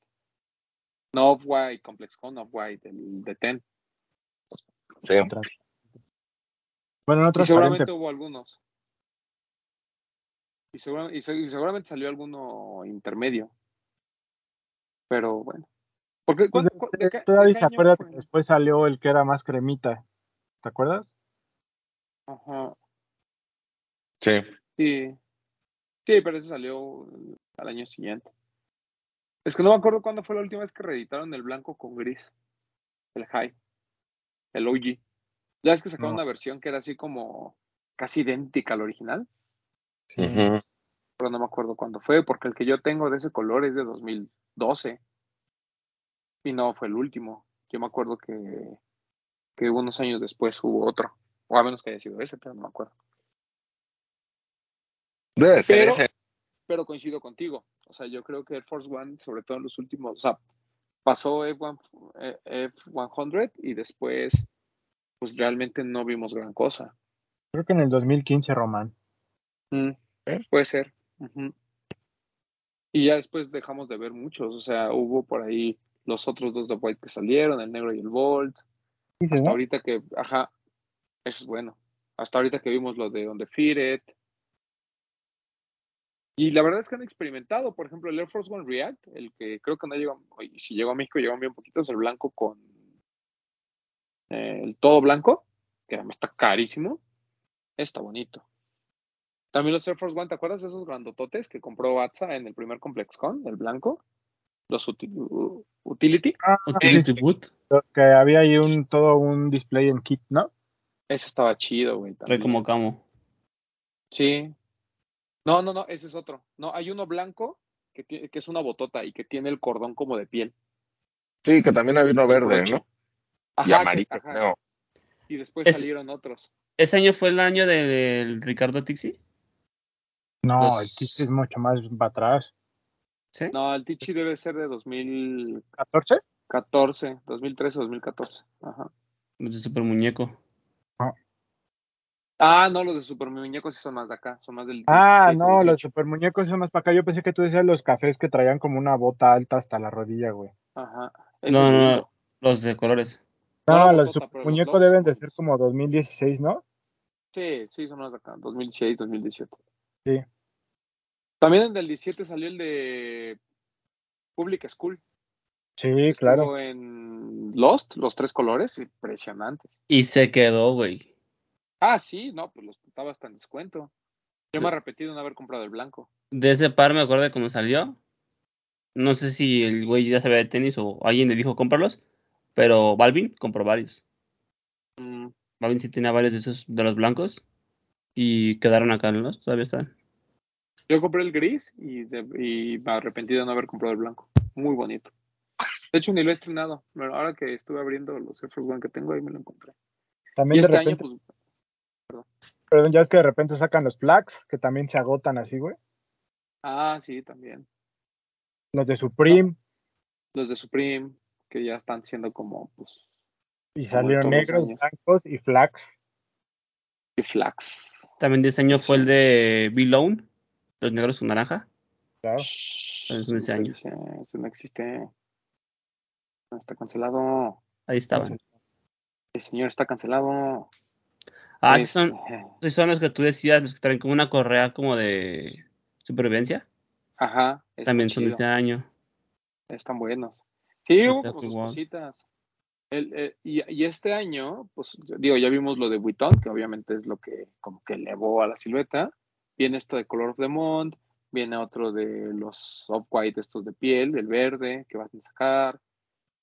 No Off-White ComplexCon, Off-White, el de Ten. Sí. Bueno, en Y otras seguramente hubo algunos. Y, segura- y se- y seguramente salió alguno intermedio. Pero bueno. Porque, Pues, ¿cuándo- cu- de de todavía se acuerda fue? que después salió el que era más cremita. ¿Te acuerdas? Ajá. Sí. Sí. Sí, pero ese salió al año siguiente. Es que no me acuerdo cuándo fue la última vez que reeditaron el blanco con gris. El high. El OG. Ya es que sacaron No. una versión que era así como casi idéntica al original, Sí. Pero no me acuerdo cuándo fue, porque el que yo tengo de ese color es de 2012. Y no fue el último. Yo me acuerdo que, que unos años después hubo otro. O a menos que haya sido ese, pero no me acuerdo. Debe ser Pero- ese. pero coincido contigo. O sea, yo creo que Air Force One, sobre todo en los últimos, o sea, pasó F1, eh, F100 y después, pues realmente no vimos gran cosa. Creo que en el 2015, Román. Mm, ¿Eh? Puede ser. Y ya después dejamos de ver muchos. O sea, hubo por ahí los otros dos de White que salieron, el negro y el Bolt. Hasta ahorita que, ajá, eso es bueno. Hasta ahorita que vimos lo de Undefeated. Y la verdad es que han experimentado, por ejemplo, el Air Force One React, el que creo que no llegó, si llegó a México, llegó bien poquito, es el blanco con eh, el todo blanco, que además está carísimo. Está bonito. También los Air Force One, ¿te acuerdas de esos grandototes que compró Atsa en el primer ComplexCon, el blanco? Los uti- Utility. Ah, Utility Boot. los que había ahí un todo un display en kit, ¿no? Ese estaba chido, güey. Trae también. como camo. Sí. No, no, no, ese es otro. No, hay uno blanco que, tiene, que es una botota y que tiene el cordón como de piel. Sí, que también había uno verde. ¿no? Ajá, Y que- amarillo, ajá. creo. Y después Es- salieron otros. ¿Ese año fue el año del Ricardo Tixi? No, Los- el kit es mucho más para atrás. ¿Sí? No, el Tichi debe ser de 2014, ¿14? 2013, 2014. Ajá. Los de Super Muñeco. Ah, no, los de Super Muñecos sí son más de acá, son más del Ah, 17, no, los 18. super muñecos son más para acá. Yo pensé que tú decías los cafés que traían como una bota alta hasta la rodilla, güey. Ajá. No, no. Los de colores. No, No, la los botota, super los muñecos deben de ser como 2016, ¿no? Sí, sí, son más de acá, 2016, 2017. Sí. También en el 17 salió el de Public School. Sí, Estuvo claro. en Lost, los tres colores, impresionante. Y se quedó, güey. Ah, sí, no, pues los estaba hasta en descuento. Yo me he repetido no haber comprado el blanco. De ese par me acuerdo de cuando salió. No sé si el güey ya sabía de tenis o alguien le dijo cómpralos. Pero Balvin compró varios. Mm, Balvin sí tenía varios de esos, de los blancos. Y quedaron acá en los, todavía están. Yo compré el gris y, de- y me arrepentí de no haber comprado el blanco. Muy bonito. De hecho, ni lo he estrenado. Pero ahora que estuve abriendo los Air Force One que tengo, ahí me lo encontré. Y También de este repente, año, pues, perdón, ya es que de repente sacan los flags, que también se agotan así, güey. ah, sí, también. Los de Supreme, Los de Supreme, que ya están siendo como, pues, y salieron negros, blancos y flags. y flax. También año fue el de B-Lone. Los negros con naranja. Claro. De ese año. eso no existe. No, Está cancelado. Ahí estaban. El señor está cancelado. Ah, sí Es- son, sí son los que tú decías, los que traen como una correa como de supervivencia. Ajá. También son de ese año. Están buenos. Sí, hubo como sus cositas. El- eh, y, y este año, pues yo digo, ya vimos lo de Vuitton, que obviamente es lo que como que elevó a la silueta. Viene esto de Color of the Month, viene otro de los off-white estos de piel, el verde, que van a sacar.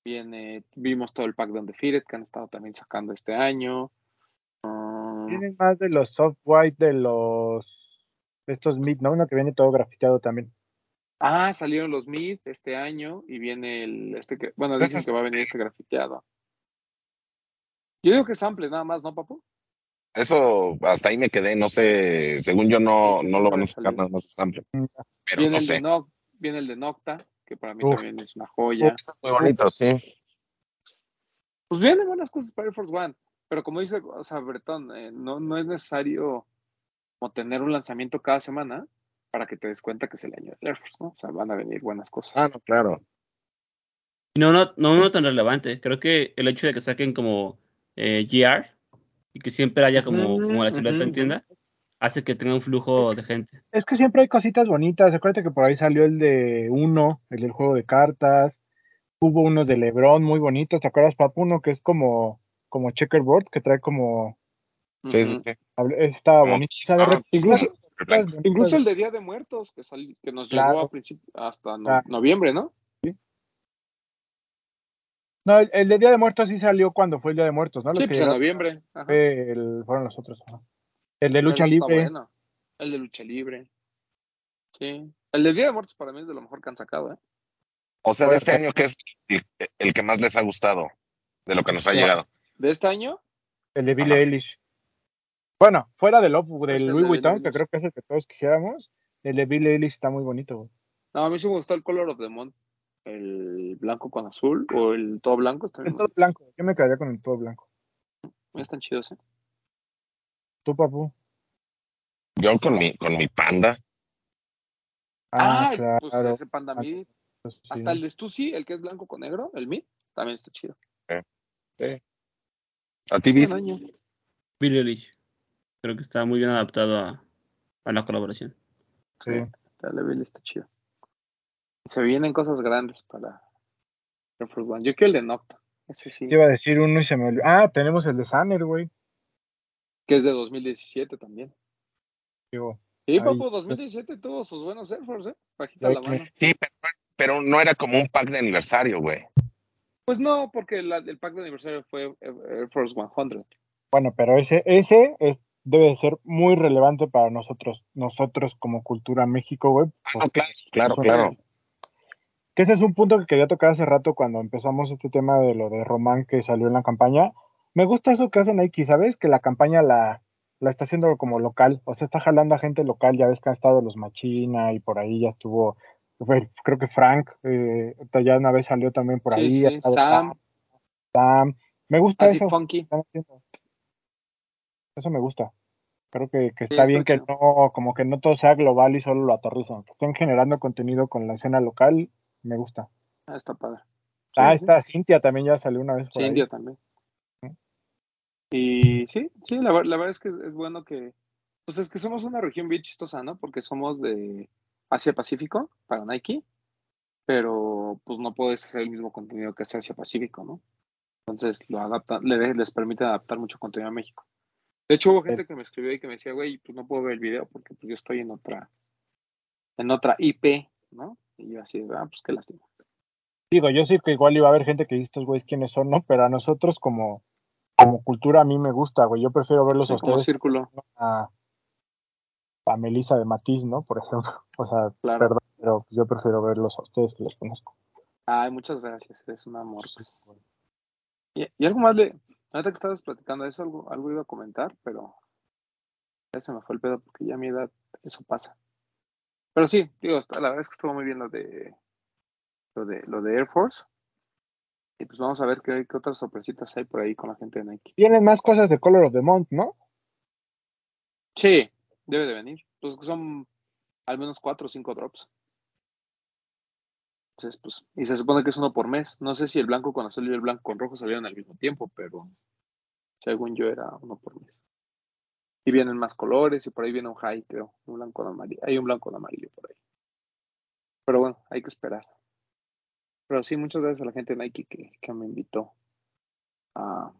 Viene, vimos todo el pack de Undefeated que han estado también sacando este año. Um, Tienen más de los soft white de los estos mid, ¿no? Uno que viene todo grafiteado también. ah, salieron los Mid este año y viene el, este que, bueno, dicen que va a venir este grafiteado. Yo digo que es sample nada más, ¿no, papu? Eso, hasta ahí me quedé, no sé, según yo no, no lo van a sacar nada más sample. Mm. Pero Viene no el de sé. Noc- viene el de Nocta, que para mí Uf. también es una joya. Muy bonito, sí. Pues vienen buenas cosas para Air Force One, pero como dice, o sea, Bretón, eh, no, no es necesario como tener un lanzamiento cada semana para que te des cuenta que es el año del Air Force, ¿no? O sea, van a venir buenas cosas. Ah, no, claro. Y no, no, no, no tan relevante. Creo que el hecho de que saquen como eh, GR y que siempre haya como, como la silueta ujú, en tienda, hace que tenga un flujo Es de gente. Es que siempre hay cositas bonitas. Acuérdate que por ahí salió el de Uno, el del juego de cartas. Hubo unos de LeBron muy bonitos, ¿te acuerdas, Papu? Uno que es como, como checkerboard, que trae como... Sí, sí, sí. Como- bonito. Ah, repente- incluso, blanco. Incluso el de Día de Muertos, que, sal- que nos Claro. llegó a principio, hasta no- Claro. noviembre, ¿no? No, el, el de Día de Muertos sí salió cuando fue el Día de Muertos, ¿no? Los Sí, que pues en noviembre. Ajá. el- fueron los otros. ajá. El de lucha libre. bueno. El de lucha libre. Sí. El de Día de Muertos para mí es de lo mejor que han sacado, ¿eh? O sea, de este año, ¿qué es el, que más les ha gustado de lo que nos ha Sí. llegado? De este año, El de Billie Ajá. Eilish. Bueno, fuera del, Love- Pues del el de Louis Vuitton, que creo que es el que todos quisiéramos, el de Billie Eilish está muy bonito. güey. no, a mí sí me gustó el Color of the Month. El blanco con azul o el todo blanco. El todo blanco, yo me quedaría con el todo blanco. están chidos, ¿eh? ¿Tú, papu? Yo con mi, con mi panda. Ah, Ah, claro. pues ese Panda Ah, Mid. pues sí. Hasta el de Stussy, el que es blanco con negro, el Mid, también está chido. ¿A ti, año. Billie Eilish. Creo que está muy bien adaptado a, a la colaboración. Sí. El de Billy está chido. Se vienen cosas grandes para Air Force One. Yo quiero el de Nocta. Ese sí. Te iba a decir uno y se me olvidó. Ah, tenemos el de Sanner, güey. Que es de 2017 también. Digo, Sí, papu, 2017 tuvo sus buenos Air Force, ¿eh? Bajita la mano. Sí, pero, pero no era como un pack de aniversario, güey. Pues no, porque la- el pack de aniversario fue Air Force 100. Bueno, pero ese, ese es, debe de ser muy relevante para nosotros, nosotros como cultura México, güey. Ah, claro, claro. Que ese es un punto que quería tocar hace rato cuando empezamos este tema de lo de Román que salió en la campaña. Me gusta eso que hace Nike, ¿sabes? Que la campaña la, la está haciendo como local, o sea, está jalando a gente local, ya ves que han estado los Machina y por ahí ya estuvo, creo que Frank, eh, ya una vez salió también por Sí, ahí. sí, Sam, Sam. Me gusta así eso. funky. Eso me gusta. Creo que, que está bien que no, como que no todo sea global y solo lo aterrizan. Que estén generando contenido con la escena local, me gusta. Ah, está padre. ah, Sí, sí. está Cintia también ya salió una vez por ahí. India también. Y sí, sí, la, la verdad es que es, es bueno que, pues es que somos una región bien chistosa, ¿no? Porque somos de Asia Pacífico para Nike, pero pues no puedes hacer el mismo contenido que hace Asia Pacífico, ¿no? Entonces lo adaptan, le- les permite adaptar mucho contenido a México. De hecho, hubo gente que me escribió y que me decía, güey, pues no puedo ver el video porque pues yo estoy en otra, en otra IP, ¿no? Y yo así, ah, pues qué lástima. Digo, yo sí que igual iba a haber gente que dice estos güeyes quiénes son, ¿no? Pero a nosotros como, como cultura a mí me gusta, güey. Yo prefiero verlos Sí, a como ustedes círculo. a, a Melissa de Matiz, ¿no? Por ejemplo. [laughs] O sea, Claro. perdón, pero pues yo prefiero verlos a ustedes que los conozco. Ay, muchas gracias, eres un amor. pues. Y, y algo más le. Ahorita que estabas platicando de eso, algo, algo iba a comentar, pero ya se me fue el pedo porque ya a mi edad eso pasa. Pero sí, digo, la verdad es que estuvo muy bien lo de lo de lo de Air Force. Y pues vamos a ver qué, qué otras sorpresitas hay por ahí con la gente de Nike. Tienen más cosas de Color of the Month, ¿no? Sí, debe de venir. Pues que son al menos cuatro o cinco drops. Entonces, pues, y se supone que es uno por mes. No sé si el blanco con azul y el blanco con rojo salieron al mismo tiempo, pero según yo era uno por mes. Y vienen más colores y por ahí viene un high, creo. Un blanco con amarillo. Hay un blanco con amarillo por ahí. Pero bueno, hay que esperar. Pero sí, muchas gracias a la gente de Nike que, que me invitó a,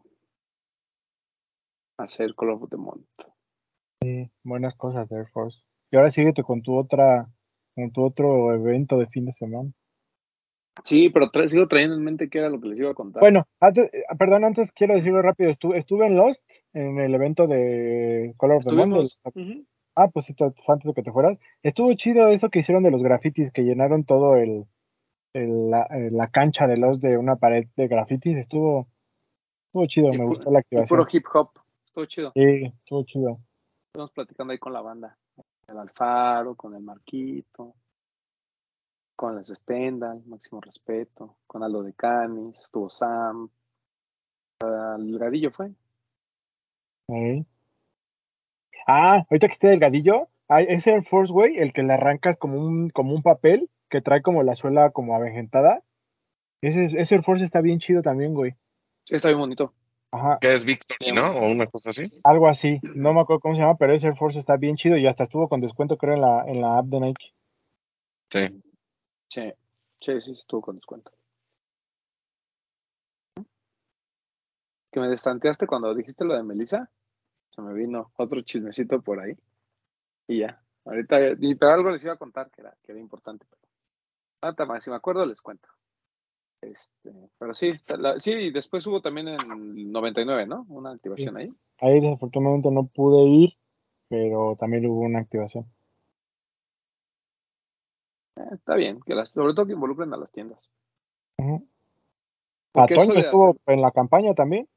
hacer Color of the Month. Buenas cosas de Air Force. Y ahora síguete con tu otra, con tu otro evento de fin de semana. Sí, pero tra- sigo trayendo en mente qué era lo que les iba a contar. Bueno, antes, eh, perdón, antes quiero decirlo rápido. Estuve, estuve en Lost, en el evento de Color of the del- Estuvimos. Ujú. Ah, pues antes de que te fueras. Estuvo chido eso que hicieron de los grafitis, que llenaron todo el, el- la, eh, la cancha de los de una pared de grafitis. Estuvo, estuvo chido, Y me gustó la activación. puro hip hop. Estuvo chido. Sí, estuvo chido. Estuvimos platicando ahí con la banda. El Alfaro, con el Marquito, con las Stendhal, máximo respeto, con Aldo de Canis, estuvo Sam, ah, el Gadillo fue. Ah, ahorita que esté delgadillo, ese Air Force, güey, el que le arrancas como un, como un papel, que trae como la suela como avejentada. Ese, ese Air Force está bien chido también, güey. Está bien bonito. Ajá, ¿Qué es Victory, no? O una cosa así. algo así. No me acuerdo cómo se llama, pero ese Air Force está bien chido y hasta estuvo con descuento, creo, en la, en la app de Nike. Sí. Sí, sí, sí estuvo con descuento. Que me destanteaste cuando dijiste lo de Melissa. Se me vino otro chismecito por ahí. Y ya. Ahorita, y, pero algo les iba a contar que era, que era importante. Nada más, si me acuerdo les cuento. Este, pero sí, sí, y después hubo también en 99, ¿no? Una activación ahí. Ahí desafortunadamente no pude ir, pero también hubo una activación. Eh, está bien, que las, sobre todo que involucren a las tiendas. Atoño de estuvo hacer- en la campaña también.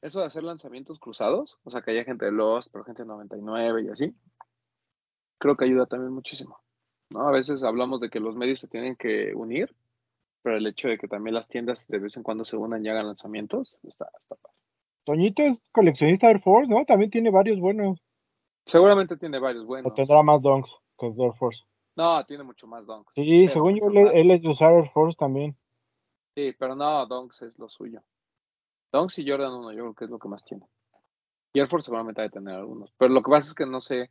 Eso de hacer lanzamientos cruzados, o sea, que haya gente de Lost, pero gente de 99 y así, creo que ayuda también muchísimo. ¿no? A veces hablamos de que los medios se tienen que unir, pero el hecho de que también las tiendas de vez en cuando se unan y hagan lanzamientos, está, está padre. Toñito es coleccionista Air Force, ¿no? También tiene varios buenos. Seguramente tiene varios O buenos. tendrá más donks que de Air Force. No, tiene mucho más donks. Sí, según yo, él, es de usar Air Force también. Sí, pero no, Donks es lo suyo. Donks y Jordan 1, yo creo que es lo que más tiene. Y Air Force seguramente ha de tener algunos. Pero lo que pasa es que no sé,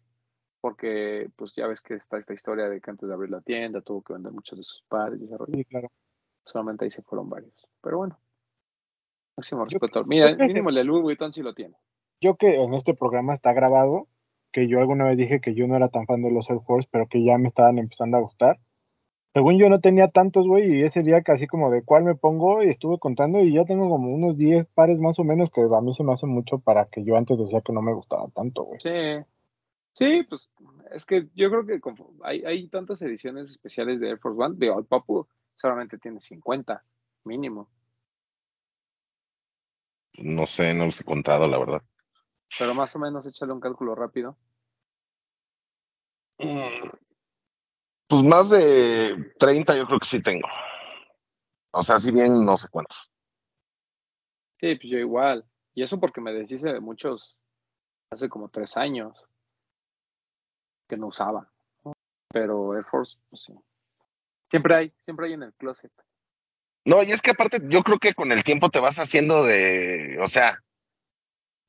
porque pues ya ves que está esta historia de que antes de abrir la tienda tuvo que vender muchos de sus padres y ese rollo. Sí, claro. Solamente ahí se fueron varios. Pero bueno. Máximo respeto. Mira, mínimo el de Louis Vuitton sí lo tiene. Yo que en este programa está grabado, que yo alguna vez dije que yo no era tan fan de los Air Force, pero que ya me estaban empezando a gustar. Según yo no tenía tantos, güey, y ese día casi como de cuál me pongo y estuve contando y ya tengo como unos 10 pares más o menos que a mí se me hace mucho para que yo antes decía que no me gustaba tanto, güey. Sí. Sí, pues es que yo creo que hay, hay tantas ediciones especiales de Air Force One. Digo, el Papu solamente tiene 50, mínimo. No sé, no los he contado, la verdad. Pero más o menos échale un cálculo rápido. Mm, Pues más de 30 yo creo que sí tengo. O sea, si bien no sé cuántos. Sí, pues yo igual. Y eso porque me deshice de muchos hace como tres años que no usaba. Pero Air Force, pues sí. Siempre hay, siempre hay en el closet. No, y es que aparte yo creo que con el tiempo te vas haciendo de, o sea,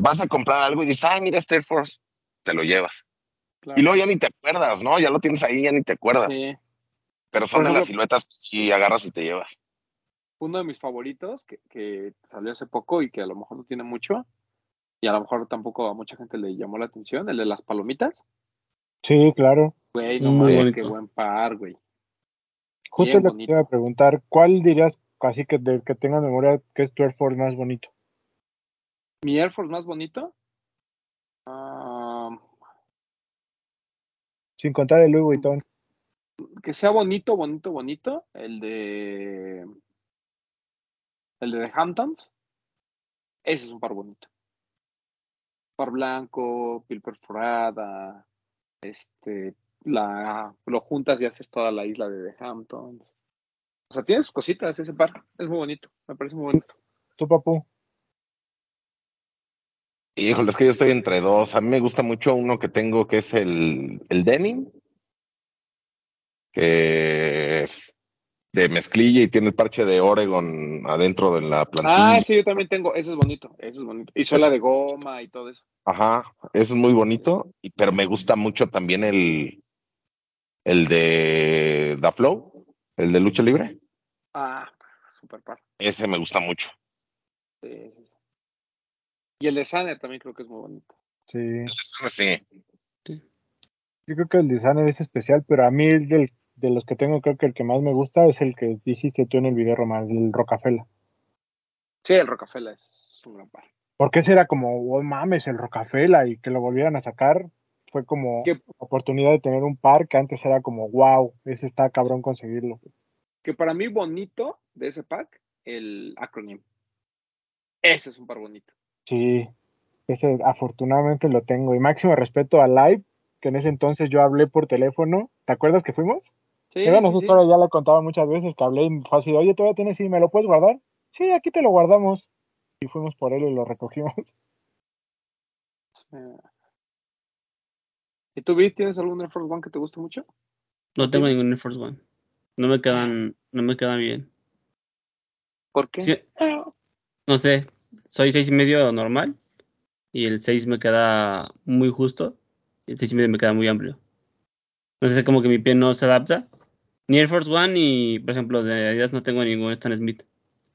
vas a comprar algo y dices, ay, mira este Air Force, te lo llevas. Claro. Y luego ya ni te acuerdas, ¿no? Ya lo tienes ahí, ya ni te acuerdas. Sí. Pero son Por de las siluetas y agarras y te llevas. Uno de mis favoritos que, que salió hace poco y que a lo mejor no tiene mucho, y a lo mejor tampoco a mucha gente le llamó la atención, el de las palomitas. Sí, claro. Güey, no Muy mames, qué buen par, güey. Justo lo que te iba a preguntar, ¿cuál dirías, así que del que tengas memoria, que es tu Air Force más bonito? ¿Mi Air Force más bonito? Ah, Sin contar el Louis Vuitton. que sea bonito, bonito, bonito, el de el de The Hamptons, ese es un par bonito. Par blanco, piel perforada, este, la, lo juntas y haces toda la isla de The Hamptons. O sea, tienes cositas ese par, es muy bonito, me parece muy bonito. ¿Tu papu? Híjole, es que yo estoy entre dos. A mí me gusta mucho uno que tengo que es el, el denim, que es de mezclilla y tiene el parche de Oregon adentro de la plantilla. Ah, sí, yo también tengo, ese es bonito, ese es bonito. Y suela Es- de goma y todo eso. Ajá, ese es muy bonito, y- pero me gusta mucho también el, el de Da Flow, el de lucha libre. Ah, super par. Ese me gusta mucho. Sí, sí, sí. Y el de Sanner también creo que es muy bonito. Sí. Sí. Yo creo que el design es especial, pero a mí el del, de los que tengo, creo que el que más me gusta es el que dijiste tú en el video, Román, el Rocafela. Sí, el Rockefeller es un gran par. Porque ese era como, oh mames, el Rocafela, y que lo volvieran a sacar, fue como Que, oportunidad de tener un par que antes era como, wow, ese está cabrón conseguirlo. que para mí bonito de ese pack, el acronym. Ese es un par bonito. Sí, ese afortunadamente lo tengo. Y máximo respeto a Live, que en ese entonces yo hablé por teléfono. ¿Te acuerdas que fuimos? Sí, bueno, sí, esa sí. historia ya la he contado muchas veces, que hablé y fue así, oye, todavía tienes, sí, ¿me lo puedes guardar? Sí, aquí te lo guardamos. Y fuimos por él y lo recogimos. [laughs] Eh, ¿Y tú, Vic, tienes algún Air Force One que te guste mucho? No tengo ningún Air Force One. No me quedan, no me quedan bien. ¿Por qué? Sí, no sé, soy seis y medio normal y el 6 me queda muy justo y el seis y medio me queda muy amplio. No sé, como que mi pie no se adapta. Ni Air Force One y, por ejemplo, de Adidas no tengo ningún Stan Smith.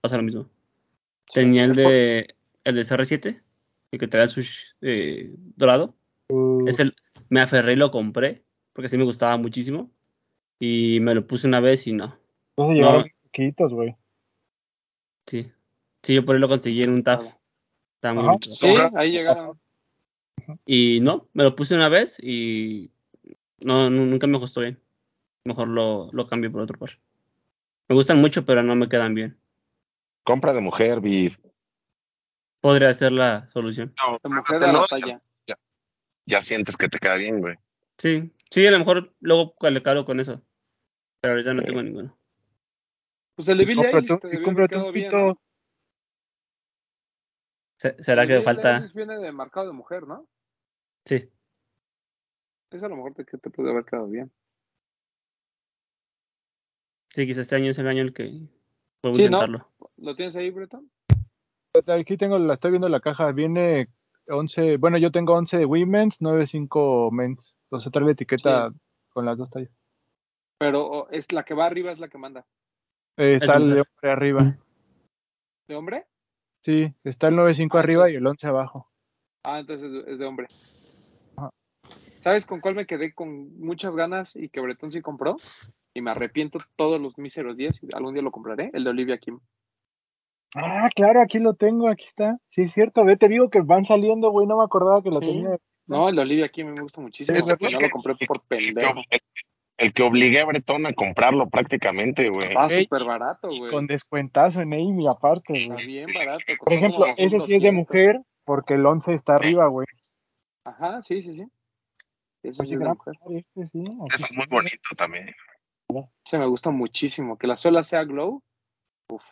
Pasa lo mismo. Sí, Tenía el de el de CR7, el que trae el sush eh, dorado. Uh, Es el, me aferré y lo compré, porque sí me gustaba muchísimo. Y me lo puse una vez y no. no se llevaron no. güey. Sí. Sí, yo por ahí lo conseguí en un TAF. Estaba muy Ajá. Sí, ahí llegaron. Y no, me lo puse una vez y no, nu- nunca me gustó bien. Mejor lo, lo cambio por otro par. Me gustan mucho, pero no me quedan bien. Compra de mujer, Vid. Podría ser la solución. No, La mujer de la talla. ya sientes que te queda bien, güey. Sí, sí, a lo mejor luego le calo con eso. Pero ahorita no Sí. tengo ninguno. Pues el de Y Billie cómprate Eilish un- te y debió haber cómprate un quedado bien. pito. ¿No? Se- ¿Será que de falta? Viene de marcado de mujer, ¿no? Sí. Eso a lo mejor te, puede haber quedado bien. Sí, quizás este año es el año en el que puedo Sí, ¿no? intentarlo. ¿Lo tienes ahí, Breton? Aquí tengo, la estoy viendo la caja. Viene 11, bueno, yo tengo 11 women's, 9.5 men's. Entonces trae la etiqueta con las dos tallas. Pero es la que va arriba es la que manda. Eh, Es está de el de hombre arriba. ¿De hombre? Sí, está el 9.5 Ah, arriba y el 11 abajo. Ah, entonces es de, hombre. Ajá. ¿Sabes con cuál me quedé con muchas ganas y que Bretón sí compró? Y me arrepiento todos los míseros días. y Algún día lo compraré. El de Olivia Kim. Ah, claro, aquí lo tengo, aquí está. Sí, es cierto, ve, te digo que van saliendo, güey, no me acordaba que lo Sí. tenía. No, el de Olivia Kim me gusta muchísimo. Ese y no lo compré por pendejo. El- que obligué a Bretón a comprarlo prácticamente, güey. Va Güey, súper barato, güey. con descuentazo en Amy aparte, Está güey. bien barato. Por ejemplo, ese sí es de 200. mujer porque el 11 está arriba, güey. Ajá, sí, sí, sí. Ese sí es de mujer. este, sí. Ese es muy bonito también. Ese me gusta muchísimo. Que la suela sea glow. Uf.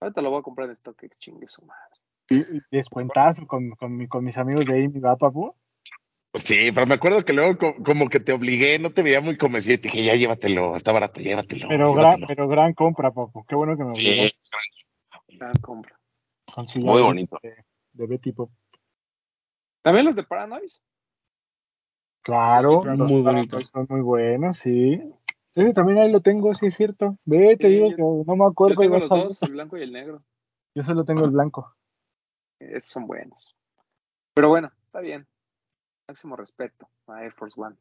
Ahorita lo voy a comprar en stock, que chingue su madre. Y- y Descuentazo con, con, con mis amigos de Amy, ¿va, papu? Sí, pero me acuerdo que luego co- como que te obligué, no te veía muy convencido y te dije, ya llévatelo, está barato, llévatelo. Pero gran, pero gran compra, papu. Qué bueno que me Sí, Gran compra. muy bonito. De, de Betty Pop. También los de Paranoise. Claro, muy bonitos. Son muy buenos, sí. Ese también ahí lo tengo, sí es cierto. Ve, te Sí, digo yo- que no me acuerdo. Yo tengo los dos, el blanco y el negro. Yo solo tengo el blanco. Esos son buenos. Pero bueno, está bien. Máximo respeto a Air Force One.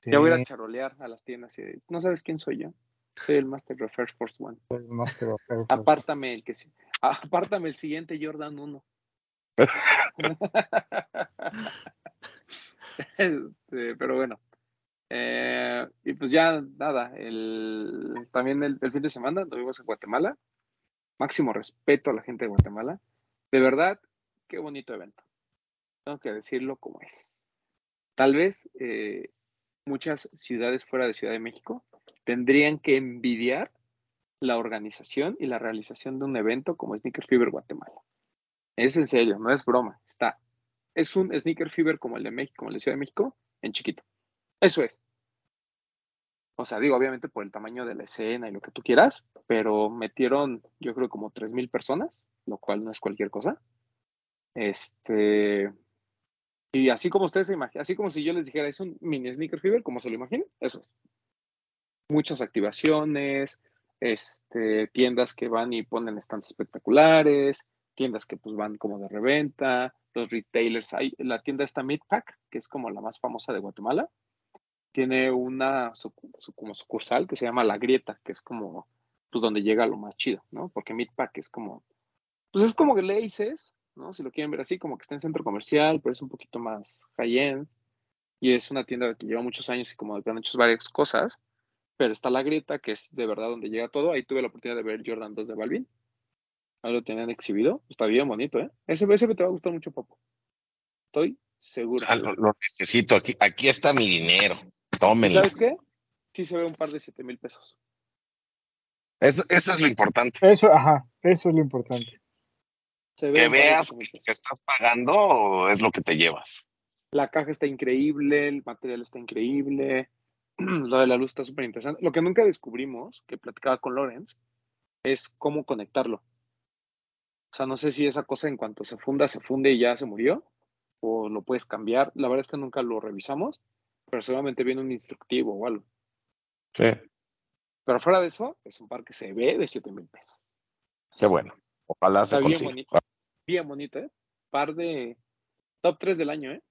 Sí, Ya voy a ir a charolear a las tiendas y no sabes quién soy yo. Soy el Master of Air Force One. el Master of Air Force. Apártame el que sí. Apártame el siguiente Jordan 1. [laughs] Este, pero bueno. Eh, y pues ya nada, el, también el, el fin de semana estuvimos en Guatemala. Máximo respeto a la gente de Guatemala. De verdad, qué bonito evento. Tengo que decirlo como es. Tal vez eh, muchas ciudades fuera de Ciudad de México tendrían que envidiar la organización y la realización de un evento como Sneaker Fever Guatemala. Es en serio, no es broma. Está. Es un Sneaker Fever como el de México, como el Ciudad de México, en chiquito. Eso es. O sea, digo, obviamente por el tamaño de la escena y lo que tú quieras, pero metieron, yo creo, como 3.000 personas, lo cual no es cualquier cosa. Este. Y así como ustedes se imaginan, así como si yo les dijera, es un mini Sneaker Fever, como se lo imaginen, eso es. Muchas activaciones, este, tiendas que van y ponen stands espectaculares, tiendas que pues van como de reventa, los retailers, hay la tienda esta Midpack, que es como la más famosa de Guatemala, tiene una como sucursal que se llama La Grieta, que es como pues donde llega lo más chido, ¿no? Porque Midpack es como, pues es como que le dices, ¿no? Si lo quieren ver así, como que está en centro comercial, pero es un poquito más high-end, y es una tienda que lleva muchos años y como que han hecho varias cosas, pero está La Grieta, que es de verdad donde llega todo, ahí tuve la oportunidad de ver Jordan 2 de Balvin, ahí lo tenían exhibido, está bien bonito, ¿eh? Ese, ese te va a gustar mucho, Papo. Estoy seguro. Ah, lo, lo necesito, aquí, aquí está mi dinero, ¿Y tómenlo. sabes qué? Sí se ve un par de 7 mil pesos. Eso, eso es lo importante, Eso, ajá, eso es lo importante. Se que veas 7,000 pesos. que estás pagando es lo que te llevas. La caja está increíble, el material está increíble, [clears throat] lo de la luz está súper interesante. Lo que nunca descubrimos, que platicaba con Lorenz, es cómo conectarlo. O sea, no sé si esa cosa en cuanto se funda, se funde y ya se murió, o lo puedes cambiar. La verdad es que nunca lo revisamos, pero seguramente viene un instructivo o algo. Sí, Pero fuera de eso, es un par que se ve de 7 mil pesos. qué bueno. Ojalá se Está bien bonito. bien bonito, ¿eh? Par de top 3 del año, ¿eh?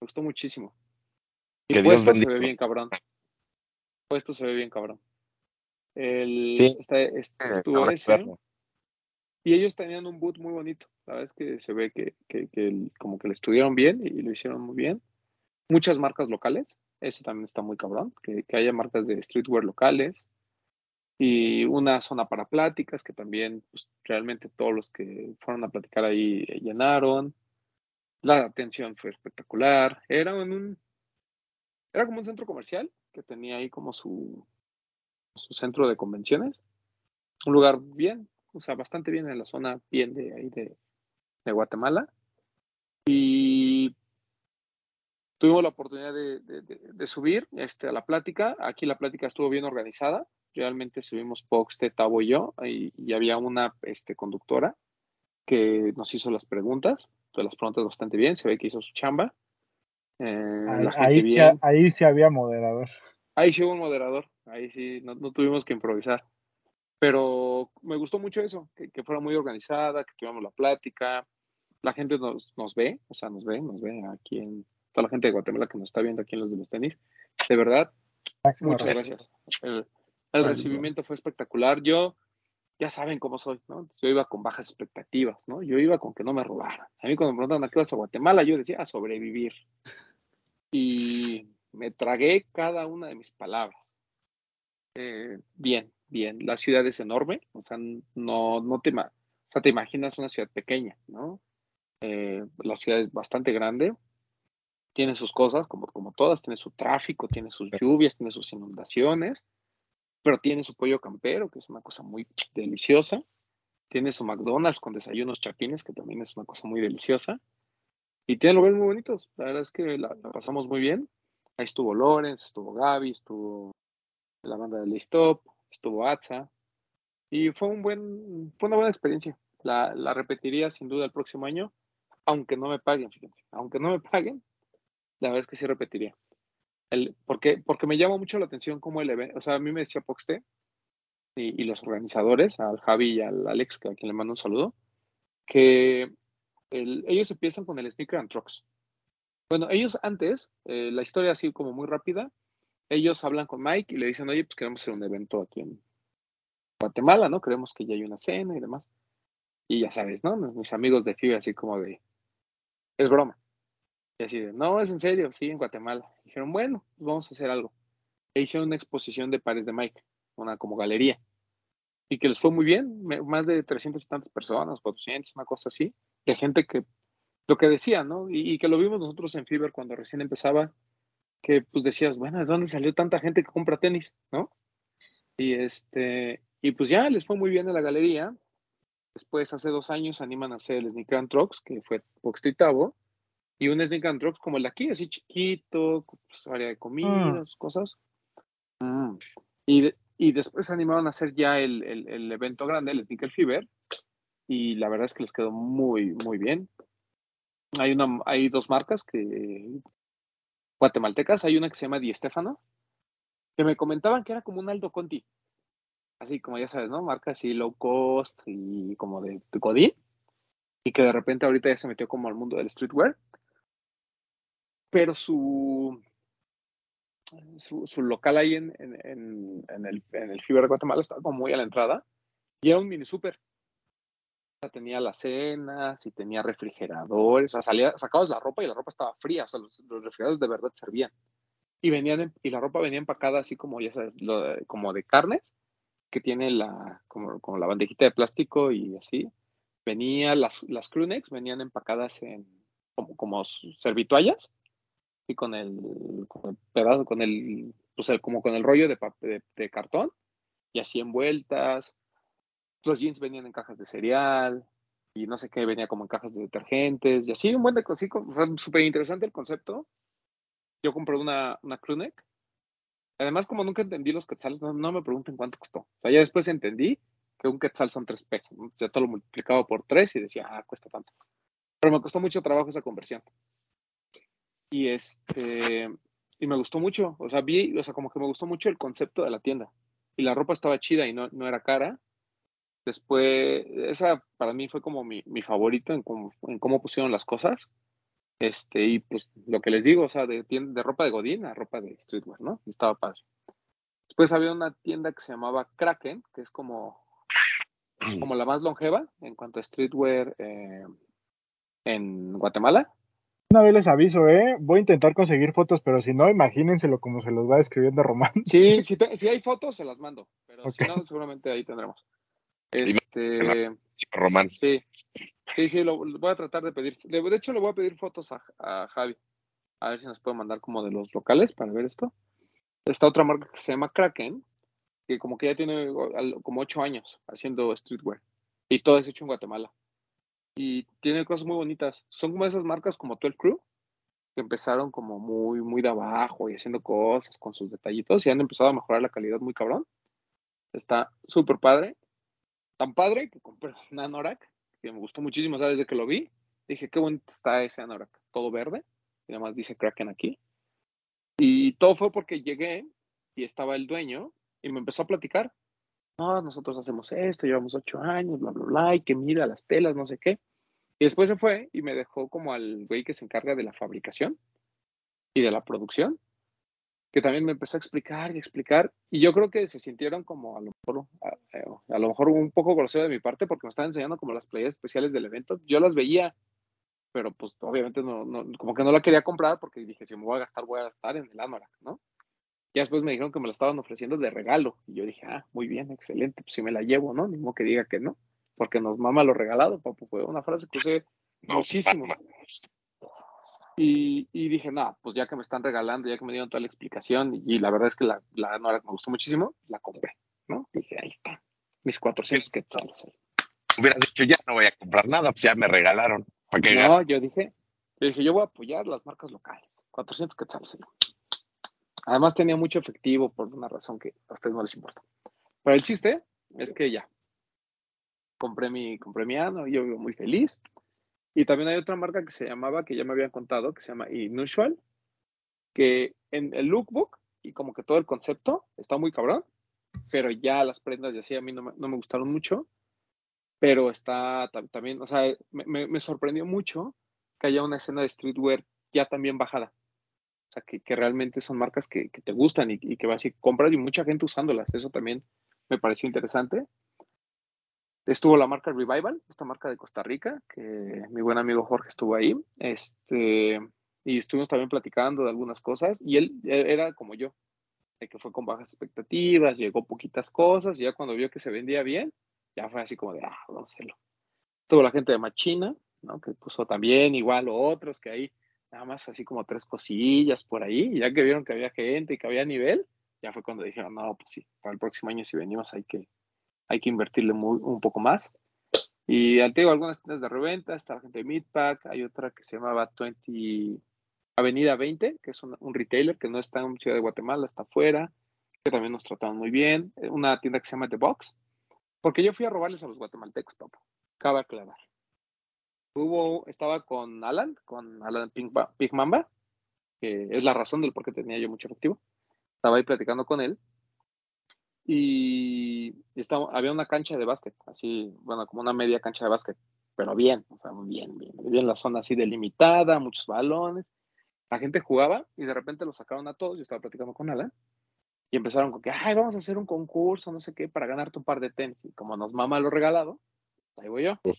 Me gustó muchísimo. Y Que Dios puesto se ve bien cabrón. Puesto se ve bien cabrón. El, Sí. está- est- Eh, estuvo ese. verlo. Y ellos tenían un boot muy bonito. La verdad es que se ve que, que- que el- como que lo estudiaron bien y lo hicieron muy bien. Muchas marcas locales. Eso también está muy cabrón. Que, que haya marcas de streetwear locales. Y una zona para pláticas que también pues, realmente todos los que fueron a platicar ahí eh, llenaron. La atención fue espectacular. Era un era como un centro comercial que tenía ahí como su, su centro de convenciones. Un lugar bien, o sea, bastante bien en la zona bien de ahí de, de Guatemala. Y tuvimos la oportunidad de- de- de subir este, a la plática. Aquí la plática estuvo bien organizada. Realmente subimos Poxte, Tavo y yo, y, y había una este, conductora que nos hizo las preguntas. Entonces, las preguntas bastante bien, se ve que hizo su chamba. Eh, Ahí, ahí, sí, bien. ahí sí había moderador. Ahí sí hubo un moderador, ahí sí, no, no tuvimos que improvisar. Pero me gustó mucho eso, que, que fuera muy organizada, que tuviéramos la plática. La gente nos, nos ve, o sea, nos ve, nos ve aquí en toda la gente de Guatemala que nos está viendo aquí en los de los tenis. De verdad, Máximo muchas gracias. El, el recibimiento fue espectacular. Yo, ya saben cómo soy, ¿no? Yo iba con bajas expectativas, ¿no? Yo iba con que no me robaran. A mí cuando me preguntaban a qué vas a Guatemala, yo decía a sobrevivir. Y me tragué cada una de mis palabras. Eh, bien, bien. La ciudad es enorme, o sea, no, no te, o sea, te imaginas una ciudad pequeña, ¿no? Eh, la ciudad es bastante grande, tiene sus cosas, como, como todas, tiene su tráfico, tiene sus lluvias, tiene sus inundaciones, pero tiene su pollo campero, que es una cosa muy deliciosa. Tiene su McDonald's con desayunos chapines, que también es una cosa muy deliciosa. Y tiene lugares muy bonitos. La verdad es que la, pasamos muy bien. Ahí estuvo Lorenz, estuvo Gaby, estuvo la banda de Listop, estuvo Atza. Y fue un buen, fue una buena experiencia. La, la repetiría sin duda el próximo año, aunque no me paguen, fíjense. Aunque no me paguen, la verdad es que sí repetiría. Porque, porque me llama mucho la atención cómo el evento, o sea, a mí me decía Poxte y, y los organizadores, al Javi y al Alex, que a quien le mando un saludo, que el- ellos empiezan con el Sneaker and Trucks. Bueno, ellos antes, eh, la historia así como muy rápida, ellos hablan con Mike y le dicen, oye, pues queremos hacer un evento aquí en Guatemala, ¿no? Queremos que ya haya una cena y demás. Y ya sabes, ¿no? Mis amigos de FIBA así como de, es broma. Y así de, no, es en serio, sí, en Guatemala. Dijeron, bueno, pues vamos a hacer algo. E hicieron una exposición de pares de Mike, una como galería. Y que les fue muy bien, más de 300 y tantas personas, 400, una cosa así, de gente que, lo que decía, ¿no? Y, y que lo vimos nosotros en Fiverr cuando recién empezaba, que pues decías, bueno, ¿de dónde salió tanta gente que compra tenis, ¿no? Y este, y pues ya les fue muy bien en la galería. Después, hace dos años, animan a hacer el Sneaker and Trucks, que fue Poxto y Tavo, y un Sneaker and Trucks como el de aquí, así chiquito, pues, área de comidas, cosas. Mm. Y, de- y después se animaron a hacer ya el, el- el evento grande, el Sneaker Fever, y la verdad es que les quedó muy, muy bien. Hay, una, hay dos marcas que guatemaltecas, hay una que se llama Di Stefano, que me comentaban que era como un Aldo Conti, así como ya sabes, ¿no? Marca así low cost y como de, de Godín, y que de repente ahorita ya se metió como al mundo del streetwear, pero su, su, su local ahí en, en, en, en el, en el Fiber de Guatemala estaba como muy a la entrada, y era un mini sea, tenía las cenas y tenía refrigeradores, o sea, salía, sacabas la ropa y la ropa estaba fría, o sea, los, los refrigeradores de verdad servían. Y venían en- y la ropa venía empacada así como, ya sabes, lo como de carnes, que tiene la, como, como la bandejita de plástico y así. Venía, las, las crewnecks venían empacadas en, como, como servitoallas, y con el, con el pedazo, con el, pues el- como con el rollo de, de, de cartón, y así envueltas. Los jeans venían en cajas de cereal, y no sé qué, venía como en cajas de detergentes, y así un buen de cosas, o sea, súper interesante el concepto. Yo compré una, una. Además, como nunca entendí los quetzales, no, me pregunten cuánto costó. O sea, ya después entendí que un quetzal son tres pesos. Ya todo lo multiplicaba por tres y decía, ah, cuesta tanto. Pero me costó mucho trabajo esa conversión. Y este, y me gustó mucho. O sea, vi, o sea, como que me gustó mucho el concepto de la tienda. Y la ropa estaba chida y no, no era cara. Después, esa para mí fue como mi, mi favorito en cómo, en cómo pusieron las cosas. Este, y pues lo que les digo, o sea, de, tienda, de ropa de Godín a ropa de streetwear, ¿no? Y estaba padre. Después había una tienda que se llamaba Kraken, que es como, como la más longeva en cuanto a streetwear eh, en Guatemala. Una vez les aviso, ¿eh? Voy a intentar conseguir fotos, pero si no, imagínenselo como se los va describiendo Román. [laughs] Sí, si, te- si hay fotos, se las mando, pero si no, seguramente ahí tendremos. Este, Román. sí, sí, sí, lo, lo voy a tratar de pedir. De, de hecho, le voy a pedir fotos a, a Javi, a ver si nos puede mandar como de los locales para ver esto. Está otra marca que se llama Kraken, que como que ya tiene como ocho años haciendo streetwear, y todo es hecho en Guatemala. Y tiene cosas muy bonitas. Son como esas marcas como 12 Crew, que empezaron como muy, muy de abajo y haciendo cosas con sus detallitos y han empezado a mejorar la calidad muy cabrón. Está súper padre. Tan padre que compré [laughs] un anorak que me gustó muchísimo, o sea, desde que lo vi, dije, qué bonito está ese anorak, todo verde, y además dice Kraken aquí. Y todo fue porque llegué y estaba el dueño y me empezó a platicar. No, nosotros hacemos esto, llevamos ocho años, bla, bla, bla, y que mira las telas, no sé qué. Y después se fue y me dejó como al güey que se encarga de la fabricación y de la producción, que también me empezó a explicar y explicar. Y yo creo que se sintieron como a lo mejor, a, lo mejor un poco grosero de mi parte porque me estaban enseñando como las playas especiales del evento. Yo las veía, pero pues obviamente no, no, como que no la quería comprar porque dije, si me voy a gastar, voy a gastar en el Anorak, ¿no? Ya después me dijeron que me la estaban ofreciendo de regalo. Y yo dije, ah, muy bien, excelente, pues si me la llevo, ¿no? Ni modo que diga que no, porque nos mama lo regalado, papu. Fue una frase que usé muchísimo. Y, y dije, no, pues ya que me están regalando, ya que me dieron toda la explicación, y, la verdad es que la, la me gustó muchísimo, la compré, ¿no? Dije, ahí está, mis 400 quetzales. Hubieras dicho, ya no voy a comprar nada, pues ya me regalaron. ¿Para qué No, yo dije, yo dije, yo voy a apoyar las marcas locales, 400 quetzales. Además tenía mucho efectivo por una razón que a ustedes no les importa. Pero el chiste es que ya, compré mi, compré mi ano, yo vivo muy feliz. Y también hay otra marca que se llamaba, que ya me habían contado, que se llama Inusual, que en el lookbook y como que todo el concepto está muy cabrón, pero ya las prendas y así a mí no me, no me gustaron mucho, pero está tam- también, o sea, me, me- sorprendió mucho que haya una escena de streetwear ya también bajada. O sea, que, que realmente son marcas que, te gustan y, y que vas y compras y mucha gente usándolas. Eso también me pareció interesante. Estuvo la marca Revival, esta marca de Costa Rica, que mi buen amigo Jorge estuvo ahí. Este, y estuvimos también platicando de algunas cosas. Y él, era como yo, de que fue con bajas expectativas, llegó poquitas cosas, y ya cuando vio que se vendía bien, ya fue así como de, ah, vamos a hacerlo. Estuvo la gente de Machina, ¿no? Que puso también igual otros que ahí, nada más así como tres cosillas por ahí, y ya que vieron que había gente y que había nivel, ya fue cuando dijeron, no, pues sí, para el próximo año si venimos hay que, hay que invertirle un poco más. Y al te digo, algunas tiendas de reventa, está la gente de Meatpack, hay otra que se llamaba 20 Avenida 20, que es un, retailer que no está en Ciudad de Guatemala, está afuera, que también nos trataron muy bien. Eh, Una tienda que se llama The Box, porque yo fui a robarles a los guatemaltecos, papo. Cabe aclarar. Hubo, estaba con Alan, con Alan Pink Mamba, que es la razón del por qué tenía yo mucho efectivo. Estaba ahí platicando con él y estaba, había una cancha de básquet, así, bueno, como una media cancha de básquet, pero bien, o sea, bien, bien, bien la zona así delimitada, muchos balones. La gente jugaba y de repente los sacaron a todos, yo estaba platicando con Alan, y empezaron con que, ay, vamos a hacer un concurso, no sé qué, para ganarte un par de tenis. Y como nos mama lo regalado, ahí voy yo. Uf.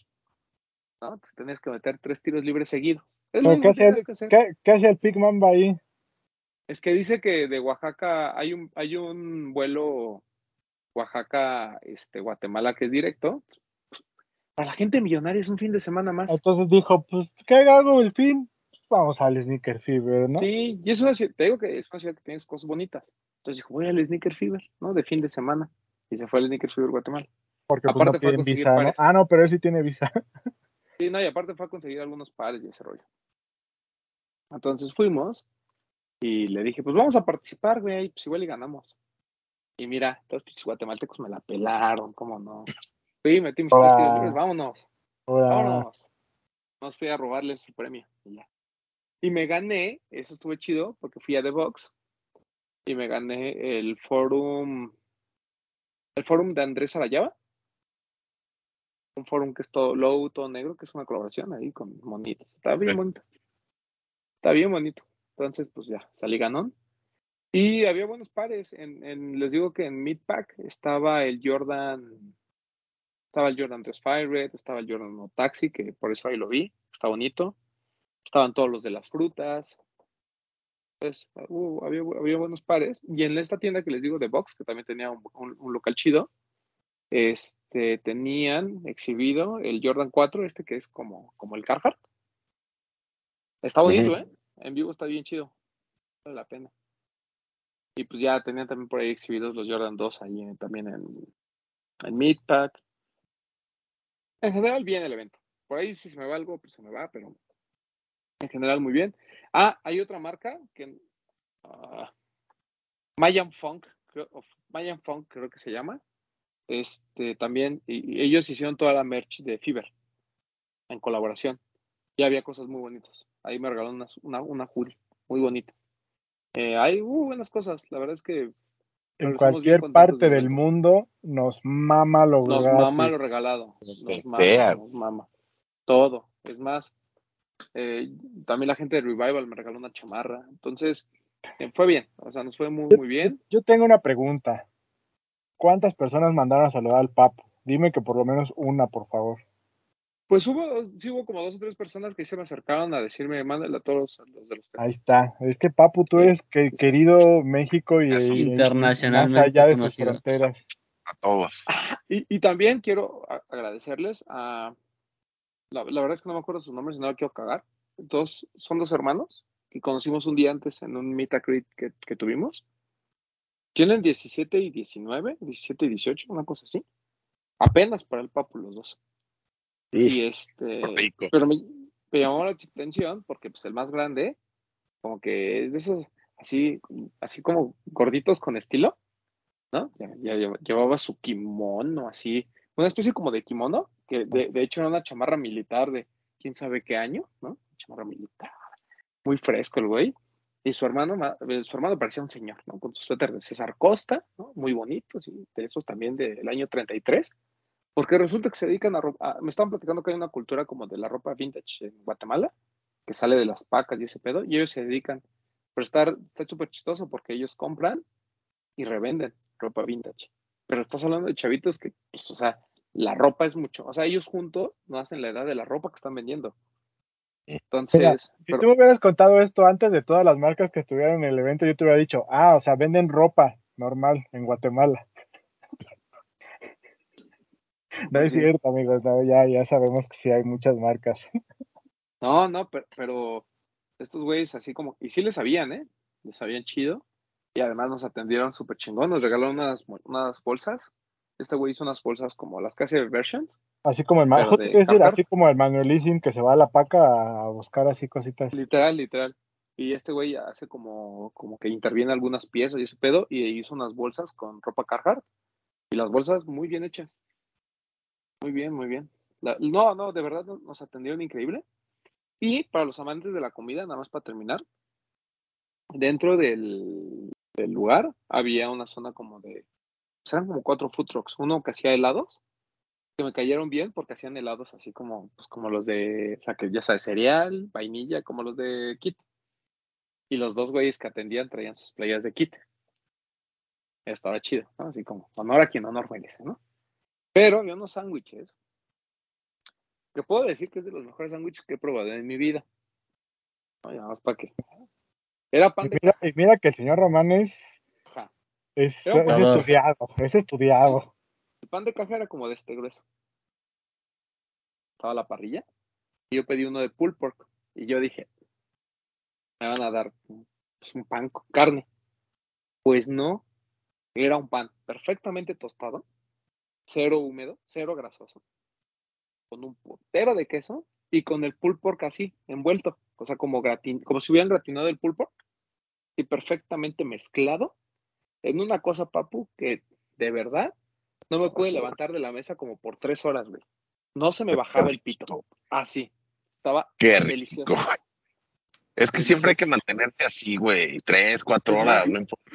¿No? Te tenías que meter tres tiros libres seguidos. Es ¿Pero lo ¿Qué único que hacía tienes el, que hacía el Mamba ahí? Es que dice que de Oaxaca hay un, hay un vuelo Oaxaca, este, Guatemala que es directo. Para la gente millonaria es un fin de semana más. Entonces dijo, pues, ¿qué hago el fin? Vamos al Sneaker Fever, ¿no? Sí, y es una ciudad, te digo que es una ciudad que tiene cosas bonitas. Entonces dijo, voy al Sneaker Fever, ¿no? De fin de semana. Y se fue al Sneaker Fever Guatemala. Porque pues, aparte no conseguir visa, ¿no? Ah, no, pero él sí tiene visa. [laughs] Sí, no, y aparte fue a conseguir algunos pares y ese rollo. Entonces fuimos y le dije, pues vamos a participar, güey, pues igual y ganamos. Y mira, los pinches guatemaltecos me la pelaron, ¿cómo no? Fui, metí mis tres Hola. tiros libres, vámonos, vámonos. Nos fui a robarles su premio y ya. Y me gané, eso estuvo chido, porque fui a The Box y me gané el forum, el forum de Andrés Arayaba. un forum que es todo low, todo negro, que es una colaboración ahí con monitos. Está bien Sí. bonito. Está bien bonito. Entonces, pues ya, salí ganón. Y había buenos pares. En, en- les digo que en Midpack estaba el Jordan, estaba el Jordan 3 Fire Red, estaba el Jordan No Taxi, que por eso ahí lo vi, está bonito. Estaban todos los de las frutas. Entonces, uh, había, había buenos pares. Y en esta tienda que les digo de Box, que también tenía un, un- un local chido, este, tenían exhibido el Jordan 4, este que es como, como el Carhartt. Está bonito. ¿eh? En vivo está bien chido. Vale la pena. Y pues ya tenían también por ahí exhibidos los Jordan 2 ahí también en, en. En general, bien el evento. Por ahí si se me va algo, pues se me va, pero en general muy bien. Ah, hay otra marca que ah, Mayan Funk, creo, Mayan Funk creo que se llama. Este también, y, ellos hicieron toda la merch de Fiverr en colaboración. Y había cosas muy bonitas. Ahí me regalaron una, una, una muy bonita. Eh, hay uh, buenas cosas. La verdad es que En cualquier parte del mundo nos mama lo Nos gratis. mama lo regalado. Donde Nos mama, sea. nos mama. Todo. Es más, eh, también la gente de Revival me regaló una chamarra. Entonces, eh, fue bien. O sea, nos fue muy, muy bien. Yo tengo una pregunta. ¿Cuántas personas mandaron a saludar al Papo? Dime que por lo menos una, por favor. Pues hubo, sí hubo como dos o tres personas que se me acercaron a decirme, mándale a todos los de los Ahí está. Es que Papu, tú eres que- querido México y, internacionalmente más allá de sus fronteras. A todos. Y, y también quiero agradecerles a. La, la verdad es que no me acuerdo sus nombres y no la quiero cagar. Dos, son dos hermanos que conocimos un día antes en un meet que, que tuvimos. Tienen 17 y 19, 17 y 18, una cosa así. Apenas para el papu los dos. Y este. Rico. Pero me, me llamó la atención porque pues el más grande, como que es de esos así, así como gorditos con estilo, ¿no? Ya, ya lleva- llevaba su kimono así, una especie como de kimono, que de, de hecho era una chamarra militar de quién sabe qué año, ¿no? Chamarra militar. Muy fresco el güey. Y su hermano, ma- eh, su hermano parecía un señor, ¿no? Con su suéter de César Costa, ¿no? Muy bonitos, y de esos también del año 33. Porque resulta que se dedican a ropa. Me estaban platicando que hay una cultura como de la ropa vintage en Guatemala, que sale de las pacas y ese pedo, y ellos se dedican. Pero está súper chistoso porque ellos compran y revenden ropa vintage. Pero estás hablando de chavitos que, pues, o sea, la ropa es mucho. O sea, ellos juntos no hacen la edad de la ropa que están vendiendo. Entonces, Mira, Si tú me hubieras contado esto antes de todas las marcas que estuvieron en el evento, yo te hubiera dicho, ah, o sea, venden ropa normal en Guatemala. [laughs] No es sí. cierto, amigos, no, ya, ya sabemos que sí hay muchas marcas. [laughs] No, no, pero, pero estos güeyes así como, y sí les sabían, ¿eh? Les sabían chido. Y además nos atendieron súper chingón, nos regalaron unas, unas bolsas. Este güey hizo unas bolsas como las que hace Version. Así como el Manuel, de decir, Carhartt. así como el que se va a la paca a buscar así cositas. Literal, literal. Y este güey hace como, como que interviene algunas piezas y ese pedo, y hizo unas bolsas con ropa Carhartt. Y las bolsas muy bien hechas. Muy bien, muy bien. No, no, de verdad nos- atendieron increíble. Y para los amantes de la comida, nada más para terminar, dentro del, lugar había una zona como de, eran como cuatro food trucks, uno que hacía helados, que me cayeron bien porque hacían helados así como, pues como los de, o sea, que ya sabes, cereal, vainilla, como los de Kit. Y los dos güeyes que atendían traían sus playas de Kit. Estaba chido, ¿no? Así como, honor a quien honor merece, ¿no? Pero había unos sándwiches que puedo decir que es de los mejores sándwiches que he probado en mi vida. No, nada más para que. Era pan Y de mira, y mira que el señor Román es, es, estudiado, es estudiado. El pan de caja era como de este grueso. Estaba la parrilla. Y yo pedí uno de pulled pork. Y yo dije, me van a dar pues, un pan con carne. Pues no. Era un pan perfectamente tostado, cero húmedo, cero grasoso, con un putero de queso y con el pulled pork así, envuelto. O sea, como, gratin como si hubieran gratinado el pulled pork. Y perfectamente mezclado en una cosa, papu, que de verdad no me pude levantar de la mesa como por tres horas, güey. No se me bajaba el pito. Así. Estaba Qué delicioso. Es que siempre hay que mantenerse así, güey. Tres, cuatro horas, no importa.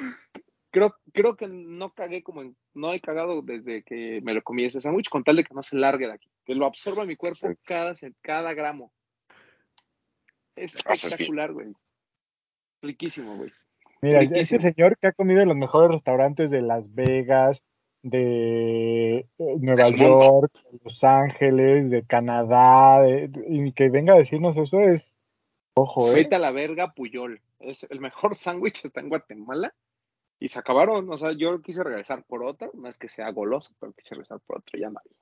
Creo, creo que no cagué como en, no he cagado desde que me lo comí ese sándwich, con tal de que no se largue de aquí. que lo absorba mi cuerpo Sí. cada, cada gramo. Bien. espectacular, güey. Riquísimo, güey. Mira, Riquísimo. señor que ha comido en los mejores restaurantes de Las Vegas, de eh, Nueva. York, de Los Ángeles, de Canadá, de- y que venga a decirnos eso es, ojo, ¿eh? Vete a la verga, Puyol. Es el mejor [laughs] sándwich está en Guatemala. Y se acabaron. O sea, yo quise regresar por otro. No es que sea goloso, pero quise regresar por otro. Ya no había.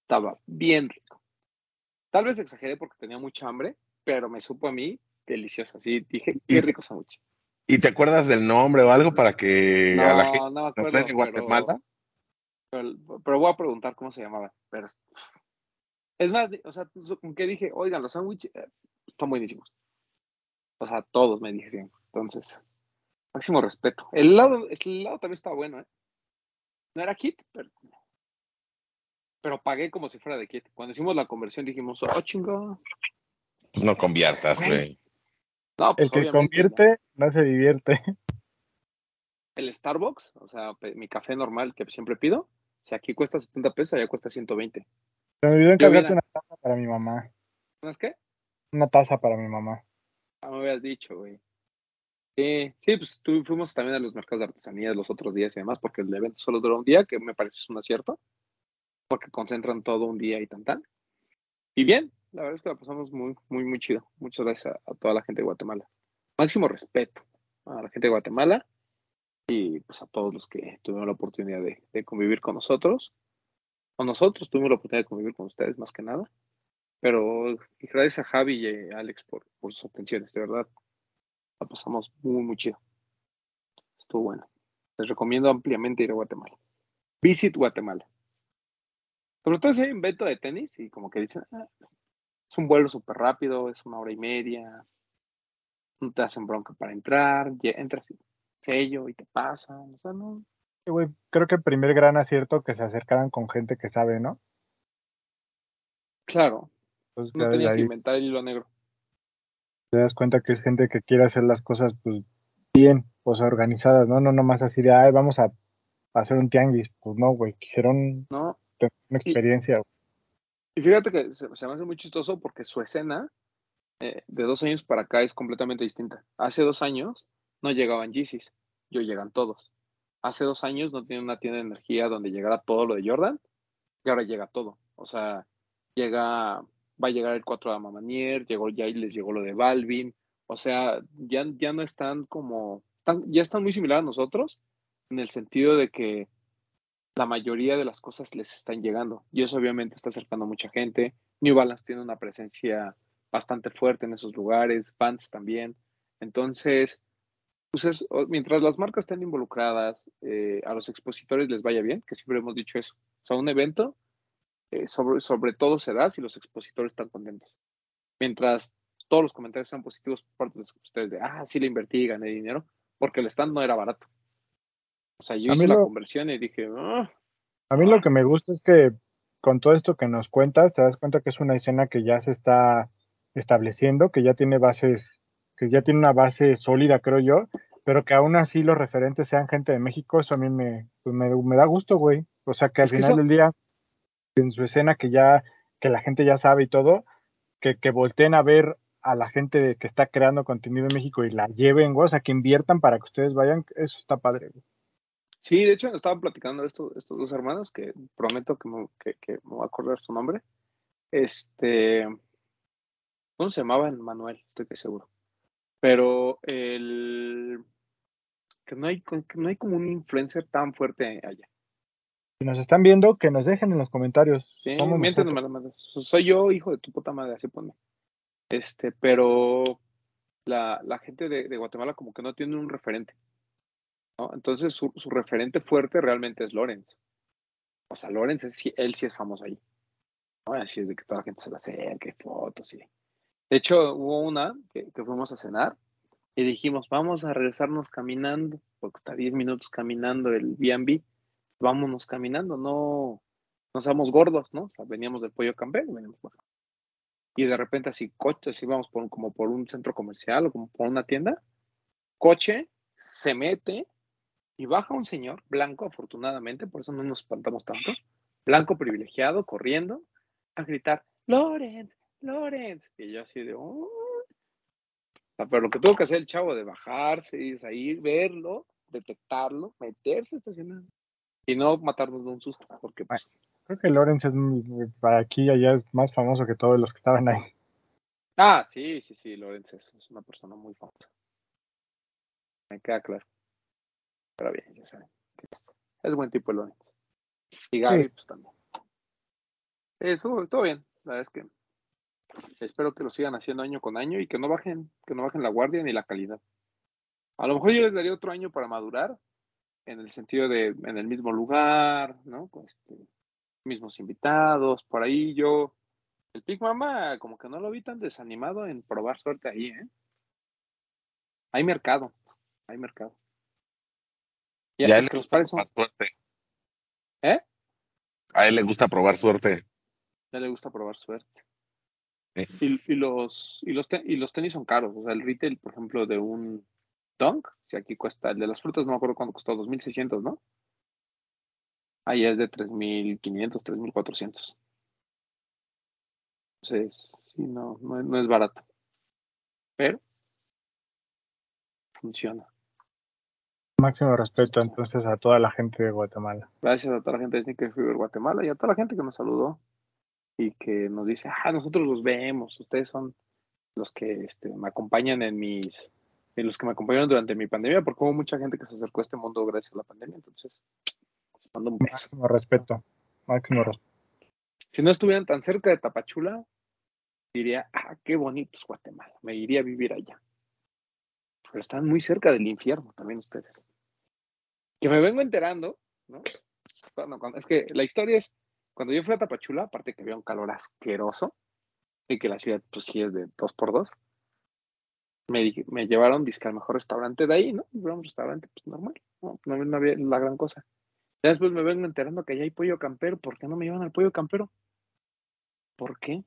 Estaba bien rico. Tal vez exageré porque tenía mucha hambre, pero me supo a mí delicioso. Así dije, qué rico sándwich. ¿Y te acuerdas del nombre o algo para que a la gente No, no me acuerdo. de pero- Guatemala? Pero, pero voy a preguntar cómo se llamaba. Pero es más, o sea, con que dije, oigan, los sándwiches eh, están buenísimos. O sea, todos me dijeron. Entonces, máximo respeto. El helado, el helado también estaba bueno, ¿eh? No era kit, pero, pero pagué como si fuera de kit. Cuando hicimos la conversión dijimos, oh, chingo. Pues no conviertas, güey. No, pues El que convierte no se divierte. El Starbucks, o sea, mi café normal que siempre pido, si aquí cuesta 70 pesos, allá cuesta 120. Se me olvidó encargarte una taza para mi mamá. ¿No es qué? Una taza para mi mamá. Ah, me habías dicho, güey. Sí, pues tu- fuimos también a los mercados de artesanías los otros días y demás, porque el evento solo dura un día, que me parece es un acierto, porque concentran todo un día y tan tan. Y bien, la verdad es que la pasamos muy, muy, muy chido. Muchas gracias a, toda la gente de Guatemala. Máximo respeto a la gente de Guatemala y pues a todos los que tuvieron la oportunidad de, convivir con nosotros. O nosotros tuvimos la oportunidad de convivir con ustedes más que nada. Pero gracias a Javi y a Alex por, por sus atenciones, de verdad la pasamos muy, muy chido. Estuvo bueno. Les recomiendo ampliamente ir a Guatemala. Visit Guatemala. Sobre todo si hay un evento de tenis y como que dicen, "Ah, es un vuelo súper rápido, es una hora y media, no te hacen bronca para entrar, ya entras sin sello y te pasan, o sea, no. Sí, creo que el primer gran acierto que se acercaran con gente que sabe, ¿no? Claro, Entonces no tenía que inventar el hilo negro. Te das cuenta que es gente que quiere hacer las cosas pues bien, pues organizadas, ¿no? No nomás así de, ay, vamos a, hacer un tianguis. Pues no, güey, quisieron ¿no? tener una experiencia. Y fíjate que se, se me hace muy chistoso porque su escena eh, de dos años para acá es completamente distinta. Hace dos años no llegaban Yeezys, yo llegan todos. Hace dos años no tenía una tienda de energía donde llegara todo lo de Jordan y ahora llega todo. O sea, llega, va a llegar el 4 de Mamanier, llegó ya les llegó lo de Balvin. O sea, ya, ya no están como, están, ya están muy similares a nosotros en el sentido de que la mayoría de las cosas les están llegando. Y eso obviamente está acercando a mucha gente. New Balance tiene una presencia bastante fuerte en esos lugares, Vans también. Entonces, pues mientras las marcas estén involucradas, eh, a los expositores les vaya bien, que siempre hemos dicho eso. O sea, un evento eh, sobre, sobre todo se da si los expositores están contentos. Mientras todos los comentarios sean positivos por parte de los expositores de, ah, sí le invertí y gané dinero, porque el stand no era barato. O sea, yo A hice mí la lo- conversión y dije, ah, A mí lo que me gusta es que con todo esto que nos cuentas, te das cuenta que es una escena que ya se está estableciendo, que ya tiene bases, que ya tiene una base sólida, creo yo, pero que aún así los referentes sean gente de México, eso a mí me, pues me, me da gusto, güey. O sea, que al Es que final eso- del día, en su escena que ya, que la gente ya sabe y todo, que, que volteen a ver a la gente que está creando contenido en México y la lleven, o sea, que inviertan para que ustedes vayan, eso está padre. Sí, de hecho, estaban platicando esto, estos dos hermanos, que prometo que me, que me voy a acordar su nombre. Este, ¿cómo se llamaban? Manuel, estoy que seguro. Pero el que no hay, que no hay como un influencer tan fuerte allá. Si nos están viendo, que nos dejen en los comentarios. Sí, nosotros. mala madre. Soy yo, hijo de tu puta madre, así ponme. Este, pero la, la gente de, de Guatemala como que no tiene un referente. ¿no? Entonces su, su referente fuerte realmente es Lorenz. O sea, Lorenz, es- él sí es famoso ahí. ¿no? Así es de que toda la gente se la acerca, fotos y... De hecho, hubo una que, que fuimos a cenar y dijimos, vamos a regresarnos caminando, porque está 10 minutos caminando el B&B, vámonos caminando, no, no seamos gordos, ¿no? O sea, veníamos del pollo campero, veníamos por- y de repente así coche, así vamos por, como por un centro comercial o como por una tienda, coche, se mete y baja un señor blanco, afortunadamente, por eso no nos espantamos tanto, blanco privilegiado, corriendo, a gritar, Lorenz, Lorenz. Y yo así de, "Oh". Pero lo que tuvo que hacer el chavo de bajarse, salir, verlo, detectarlo, meterse, estacionar. Y no matarnos de un susto, porque pues, Creo que Lorenz es para aquí y allá es más famoso que todos los que estaban ahí. Ah, sí, sí, sí, Lorenz es, es una persona muy famosa. Me queda claro. Pero bien, ya saben. que Es, es buen tipo Lorenz. Y Gaby, Sí. pues también. Eso, todo bien. La verdad es que espero que lo sigan haciendo año con año y que no bajen, que no bajen la guardia ni la calidad. A lo mejor yo les daría otro año para madurar, en el sentido de en el mismo lugar, ¿no? Con este, mismos invitados, por ahí yo. El Big Mama, como que no lo vi tan desanimado en probar suerte ahí, ¿eh? Hay mercado, hay mercado. Y a es él le los gusta pares son, probar suerte. ¿eh? A él le gusta probar suerte. Ya le gusta probar suerte. Y, y los, y, los te- y los tenis son caros. O sea, el retail, por ejemplo, de un Dunk, si aquí cuesta, el de las frutas no me acuerdo cuánto costó, 2.600, ¿no? Ahí es de 3.500, 3.400. Entonces, sí, no, no, es- no es barato. Pero funciona. Máximo respeto entonces a toda la gente de Guatemala. Gracias a toda la gente de Sneaker Fever Guatemala y a toda la gente que nos saludó y que nos dice, ah, nosotros los vemos, ustedes son los que este, me acompañan en mis, en los que me acompañaron durante mi pandemia, porque hubo mucha gente que se acercó a este mundo gracias a la pandemia, entonces, les mando un beso. Máximo respeto. Máximo respeto. Si no estuvieran tan cerca de Tapachula, diría, ah, qué bonito es Guatemala, me iría a vivir allá. Pero están muy cerca del infierno también ustedes. Que me vengo enterando, ¿no? Cuando- es que la historia es, cuando yo fui a Tapachula, aparte que había un calor asqueroso, y que la ciudad, pues sí es de dos por dos, me, dije- me llevaron, disque al mejor restaurante de ahí, ¿no? Era un restaurante, pues normal, ¿no? No, no había la gran cosa. Ya después me vengo enterando que allá hay pollo campero, ¿por qué no me llevan al pollo campero? ¿Por qué?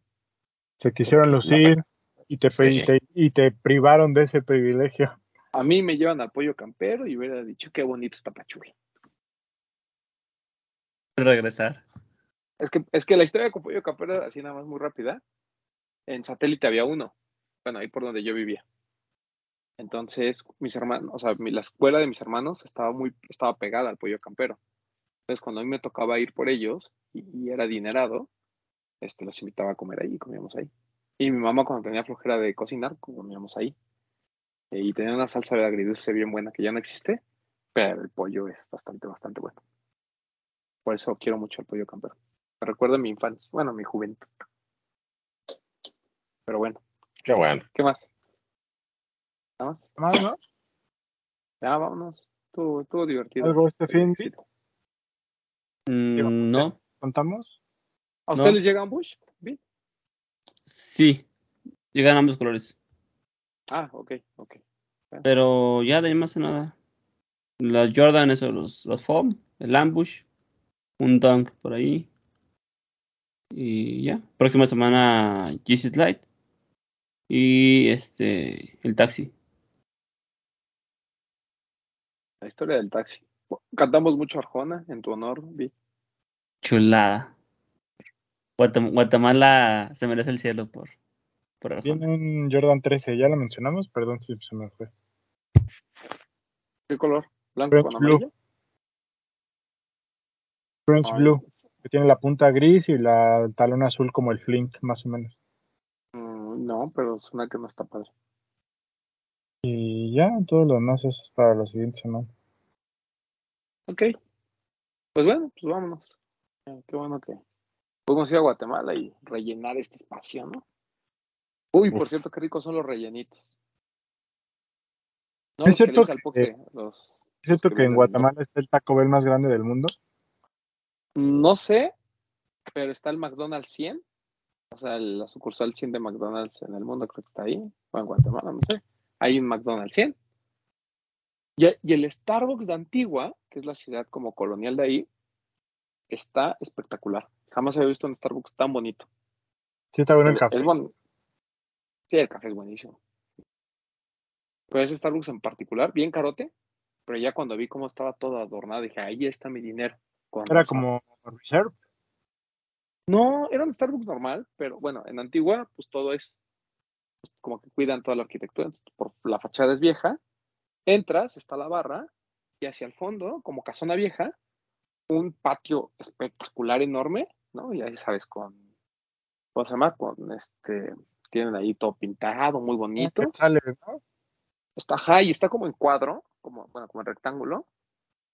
Se quisieron lucir y te, Sí. y te, y te privaron de ese privilegio. A mí me llevan al pollo campero y hubiera dicho qué bonito está Tapachula. Regresar. Es que, es que la historia con pollo campero, así nada más muy rápida, en satélite había uno, bueno, ahí por donde yo vivía. Entonces, mis hermanos, o sea, mi- la escuela de mis hermanos estaba muy, estaba pegada al pollo campero. Entonces, cuando a mí me tocaba ir por ellos y, y era adinerado, este, los invitaba a comer ahí, comíamos ahí. Y mi mamá cuando tenía flojera de cocinar, comíamos ahí. Eh, y tenía una salsa de agridulce bien buena que ya no existe, pero el pollo es bastante, bastante bueno. Por eso quiero mucho el pollo campero. Me recuerda a mi infancia, bueno, mi juventud. Pero bueno, Qué bueno. ¿qué más? ¿Nada más? Más, ¿no? Ya, vámonos. Estuvo, estuvo divertido. Algo este fin, Sí. Mm, no, contamos. ¿A No. ustedes les llega un Bush? ¿Vi? sí. Llegan ambos colores. Ah, ok, ok. Pero ya de ahí más nada. Las Jordan, eso, los, los foam, el ambush, un dunk por ahí. Y ya. Próxima semana GC Slide. Y este, el taxi. La historia del taxi. Cantamos mucho Arjona en tu honor, Vi. Chulada. Guatem- Guatemala se merece el cielo por, por Arjona. Viene un Jordan 13, ya lo mencionamos, perdón si se me fue. ¿Qué color? ¿Blanco French con blue. amarillo? French Ay, Blue, que tiene la punta gris y la el talón azul como el Flint, más o menos. mm, no, pero suena que no está padre. Y ya, todo lo demás eso es para la siguiente semana. Ok. Pues bueno, pues vámonos. Eh, Qué bueno que podemos ir a Guatemala y rellenar este espacio, ¿no? Uy, por Uf. cierto, qué ricos son los rellenitos. No Es los cierto que- los, ¿Es cierto que que en Guatemala está el Taco Bell más grande del mundo? No sé, pero está el McDonald's 100, o sea, la sucursal 100 de McDonald's en el mundo, creo que está ahí, o en Guatemala, no sé. Hay un McDonald's 100. Y, y el Starbucks de Antigua, que es la ciudad como colonial de ahí, está espectacular. Jamás había visto un Starbucks tan bonito. Sí, está bueno el café. bon- Sí, el café es buenísimo. Pero ese Starbucks en particular, bien carote, pero ya cuando vi cómo estaba todo adornado, dije, ahí está mi dinero. Era como Reserve. No, era un Starbucks normal, pero bueno, en Antigua, pues todo es pues, como que cuidan toda la arquitectura. Por la fachada es vieja. Entras, está la barra, y hacia el fondo, como casona vieja, un patio espectacular, enorme, ¿no? Ya sabes, con, ¿cómo se llama? Con este, tienen ahí todo pintado, muy bonito. Sale, ¿no? Está high, está como en cuadro, como, bueno, como en rectángulo.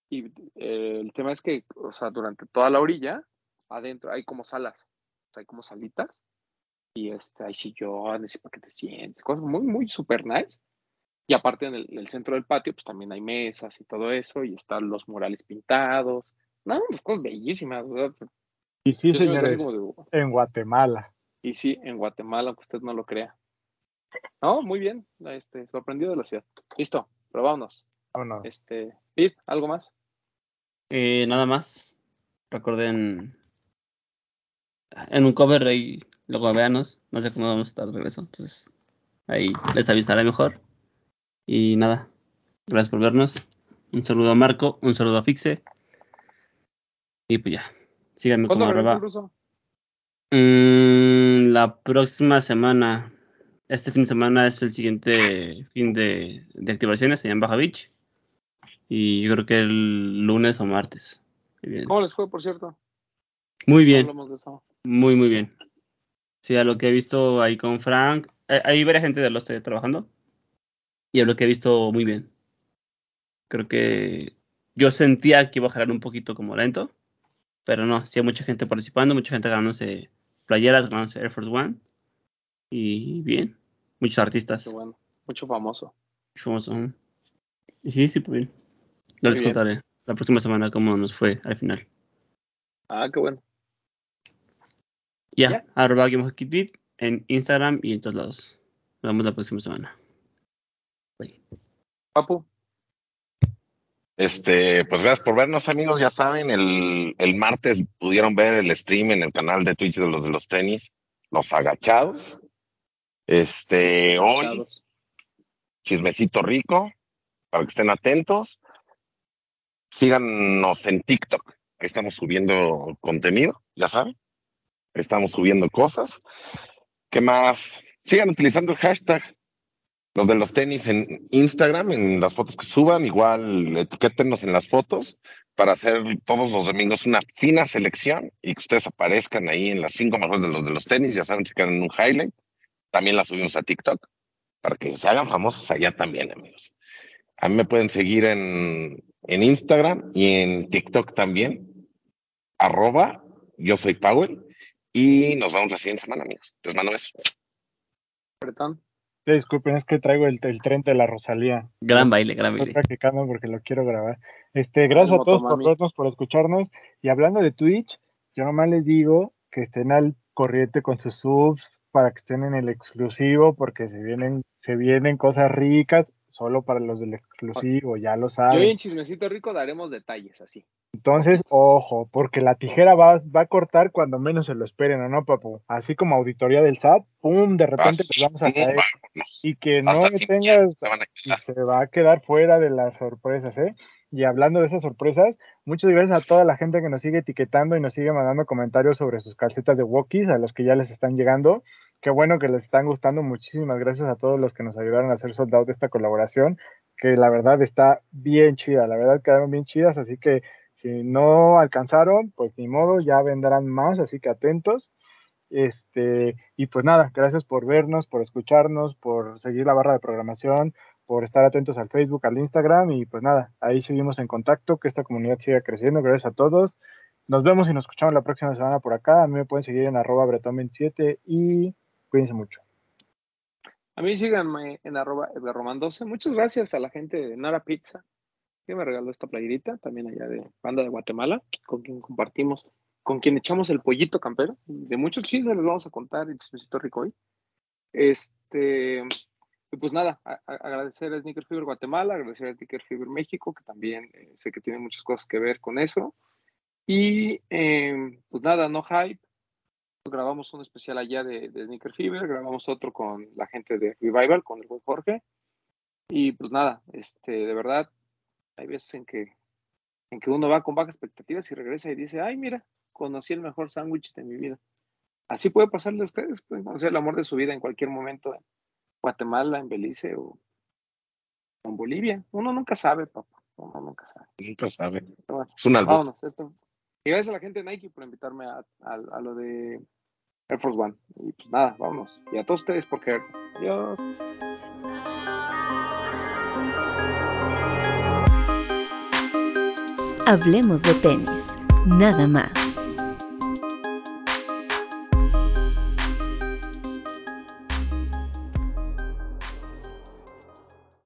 Y eh, el tema es que, o sea, durante toda la orilla, adentro hay como salas, o sea, hay como salitas. Y este, hay sillones y para que te sientes, cosas muy, muy super nice. Y aparte en el, en el centro del patio, pues también hay mesas y todo eso, y están los murales pintados. No, [laughs] unas cosas bellísimas. ¿verdad? Y sí, Yo señores, de- en Guatemala. y sí, en Guatemala, aunque usted no lo crea. No, muy bien, este, sorprendido de la ciudad. Listo, probámonos. Vámonos. Este, Pip, ¿algo más? Eh, nada más. Recuerden. En un cover ahí, luego véanos. No sé cómo vamos a estar de regreso. Entonces, ahí les avisaré mejor. Y nada. Gracias por vernos. Un saludo a Marco, un saludo a Fixe. Y pues ya. Síganme como ¿Cuándo regresa arroba. Mm, la próxima semana. Este fin de semana es el siguiente fin de, de activaciones allá en Baja Beach. Y yo creo que el lunes o martes. ¿Cómo les fue, por cierto? Muy bien. Muy, muy bien. Sí, a lo que he visto ahí con Frank, eh, hay varias gente de los que trabajando. Y a lo que he visto muy bien. Creo que yo sentía que iba a jalar un poquito como lento. Pero no, sí hay mucha gente participando, mucha gente ganándose playeras, ganándose Air Force One. Y bien, muchos artistas. Qué bueno. Mucho famoso. ujú. Y sí, sí, pues bien. Ya les contaré la próxima semana cómo nos fue al final. Ah, qué bueno. Ya, arroba Game of Kitbit en Instagram y en todos lados. Nos vemos la próxima semana. Bye. Papu, Este, pues gracias por vernos, amigos. Ya saben, el, el martes pudieron ver el stream en el canal de Twitch de los de los tenis, los agachados. Este, hoy, chismecito rico, para que estén atentos. Síganos en TikTok, ahí estamos subiendo contenido, ya saben. Estamos subiendo cosas. ¿Qué más? Sigan utilizando el hashtag los de los tenis en Instagram, en las fotos que suban, igual etiquétenos en las fotos para hacer todos los domingos una fina selección y que ustedes aparezcan ahí en las cinco mejores de los de los tenis, ya saben, quedan en un highlight. También la subimos a TikTok para que se hagan famosos allá también, amigos. A mí me pueden seguir en, en Instagram y en TikTok también, arroba yo soy Powell y nos vemos la siguiente semana, amigos. Les mando besos. Sí, disculpen, es que traigo el, el tren de la Rosalía. Gran baile, gran Estoy baile. practicando porque lo quiero grabar. Este, gracias a todos por vernos, por escucharnos. Y hablando de Twitch, yo nomás les digo que estén al corriente con sus subs para que estén en el exclusivo, porque se vienen, se vienen cosas ricas solo para los del exclusivo, ya lo Yo saben. y en Chismecito Rico daremos detalles así. Entonces, ojo, porque la tijera va, va a cortar cuando menos se lo esperen, ¿o no, papu? Así como auditoría del SAT, ¡pum! De repente Así, les vamos a caer. vámonos. Y que no Hasta sin tengas se va a quedar fuera de las sorpresas, ¿eh? Y hablando de esas sorpresas, muchas gracias a toda la gente que nos sigue etiquetando y nos sigue mandando comentarios sobre sus calcetas de Wokis, a los que ya les están llegando. Qué bueno que les están gustando. Muchísimas gracias a todos los que nos ayudaron a hacer sold out de esta colaboración, que la verdad está bien chida, la verdad quedaron bien chidas, así que si no alcanzaron, pues ni modo, ya vendrán más, así que atentos. Este, y pues nada, gracias por vernos, por escucharnos, por seguir la barra de programación, por estar atentos al Facebook, al Instagram y pues nada, ahí seguimos en contacto, que esta comunidad siga creciendo, gracias a todos. Nos vemos y nos escuchamos la próxima semana por acá. A mí me pueden seguir en arroba bretón27 y cuídense mucho. A mí síganme en arroba Edgar Román 12. Muchas gracias a la gente de Nara Pizza que me regaló esta playerita, también allá de Banda de Guatemala, con quien compartimos, con quien echamos el pollito campero. De muchos chismes les vamos a contar el chismecito rico hoy. Este, y pues nada, a- a- agradecer a Sneaker Fever Guatemala, agradecer a Sneaker Fever México, que también eh, sé que tiene muchas cosas que ver con eso. Y eh, pues nada, no hype. Grabamos un especial allá de, de Sneaker Fever, grabamos otro con la gente de Revival, con el buen Jorge. Y pues nada, este, de verdad, hay veces en que, en que uno va con bajas expectativas y regresa y dice, ay, mira, conocí el mejor sándwich de mi vida. Así puede pasarle a ustedes, pueden conocer el amor de su vida en cualquier momento en Guatemala, en Belice o en Bolivia. Uno nunca sabe, papá. Uno nunca sabe. Nunca sabe. Bueno, Es un albur. vámonos. Esto. Y gracias a la gente de Nike por invitarme a, a- a lo de Air Force One. Y pues nada, vámonos. Y a todos ustedes por querer. Adiós. Hablemos de tenis, nada más.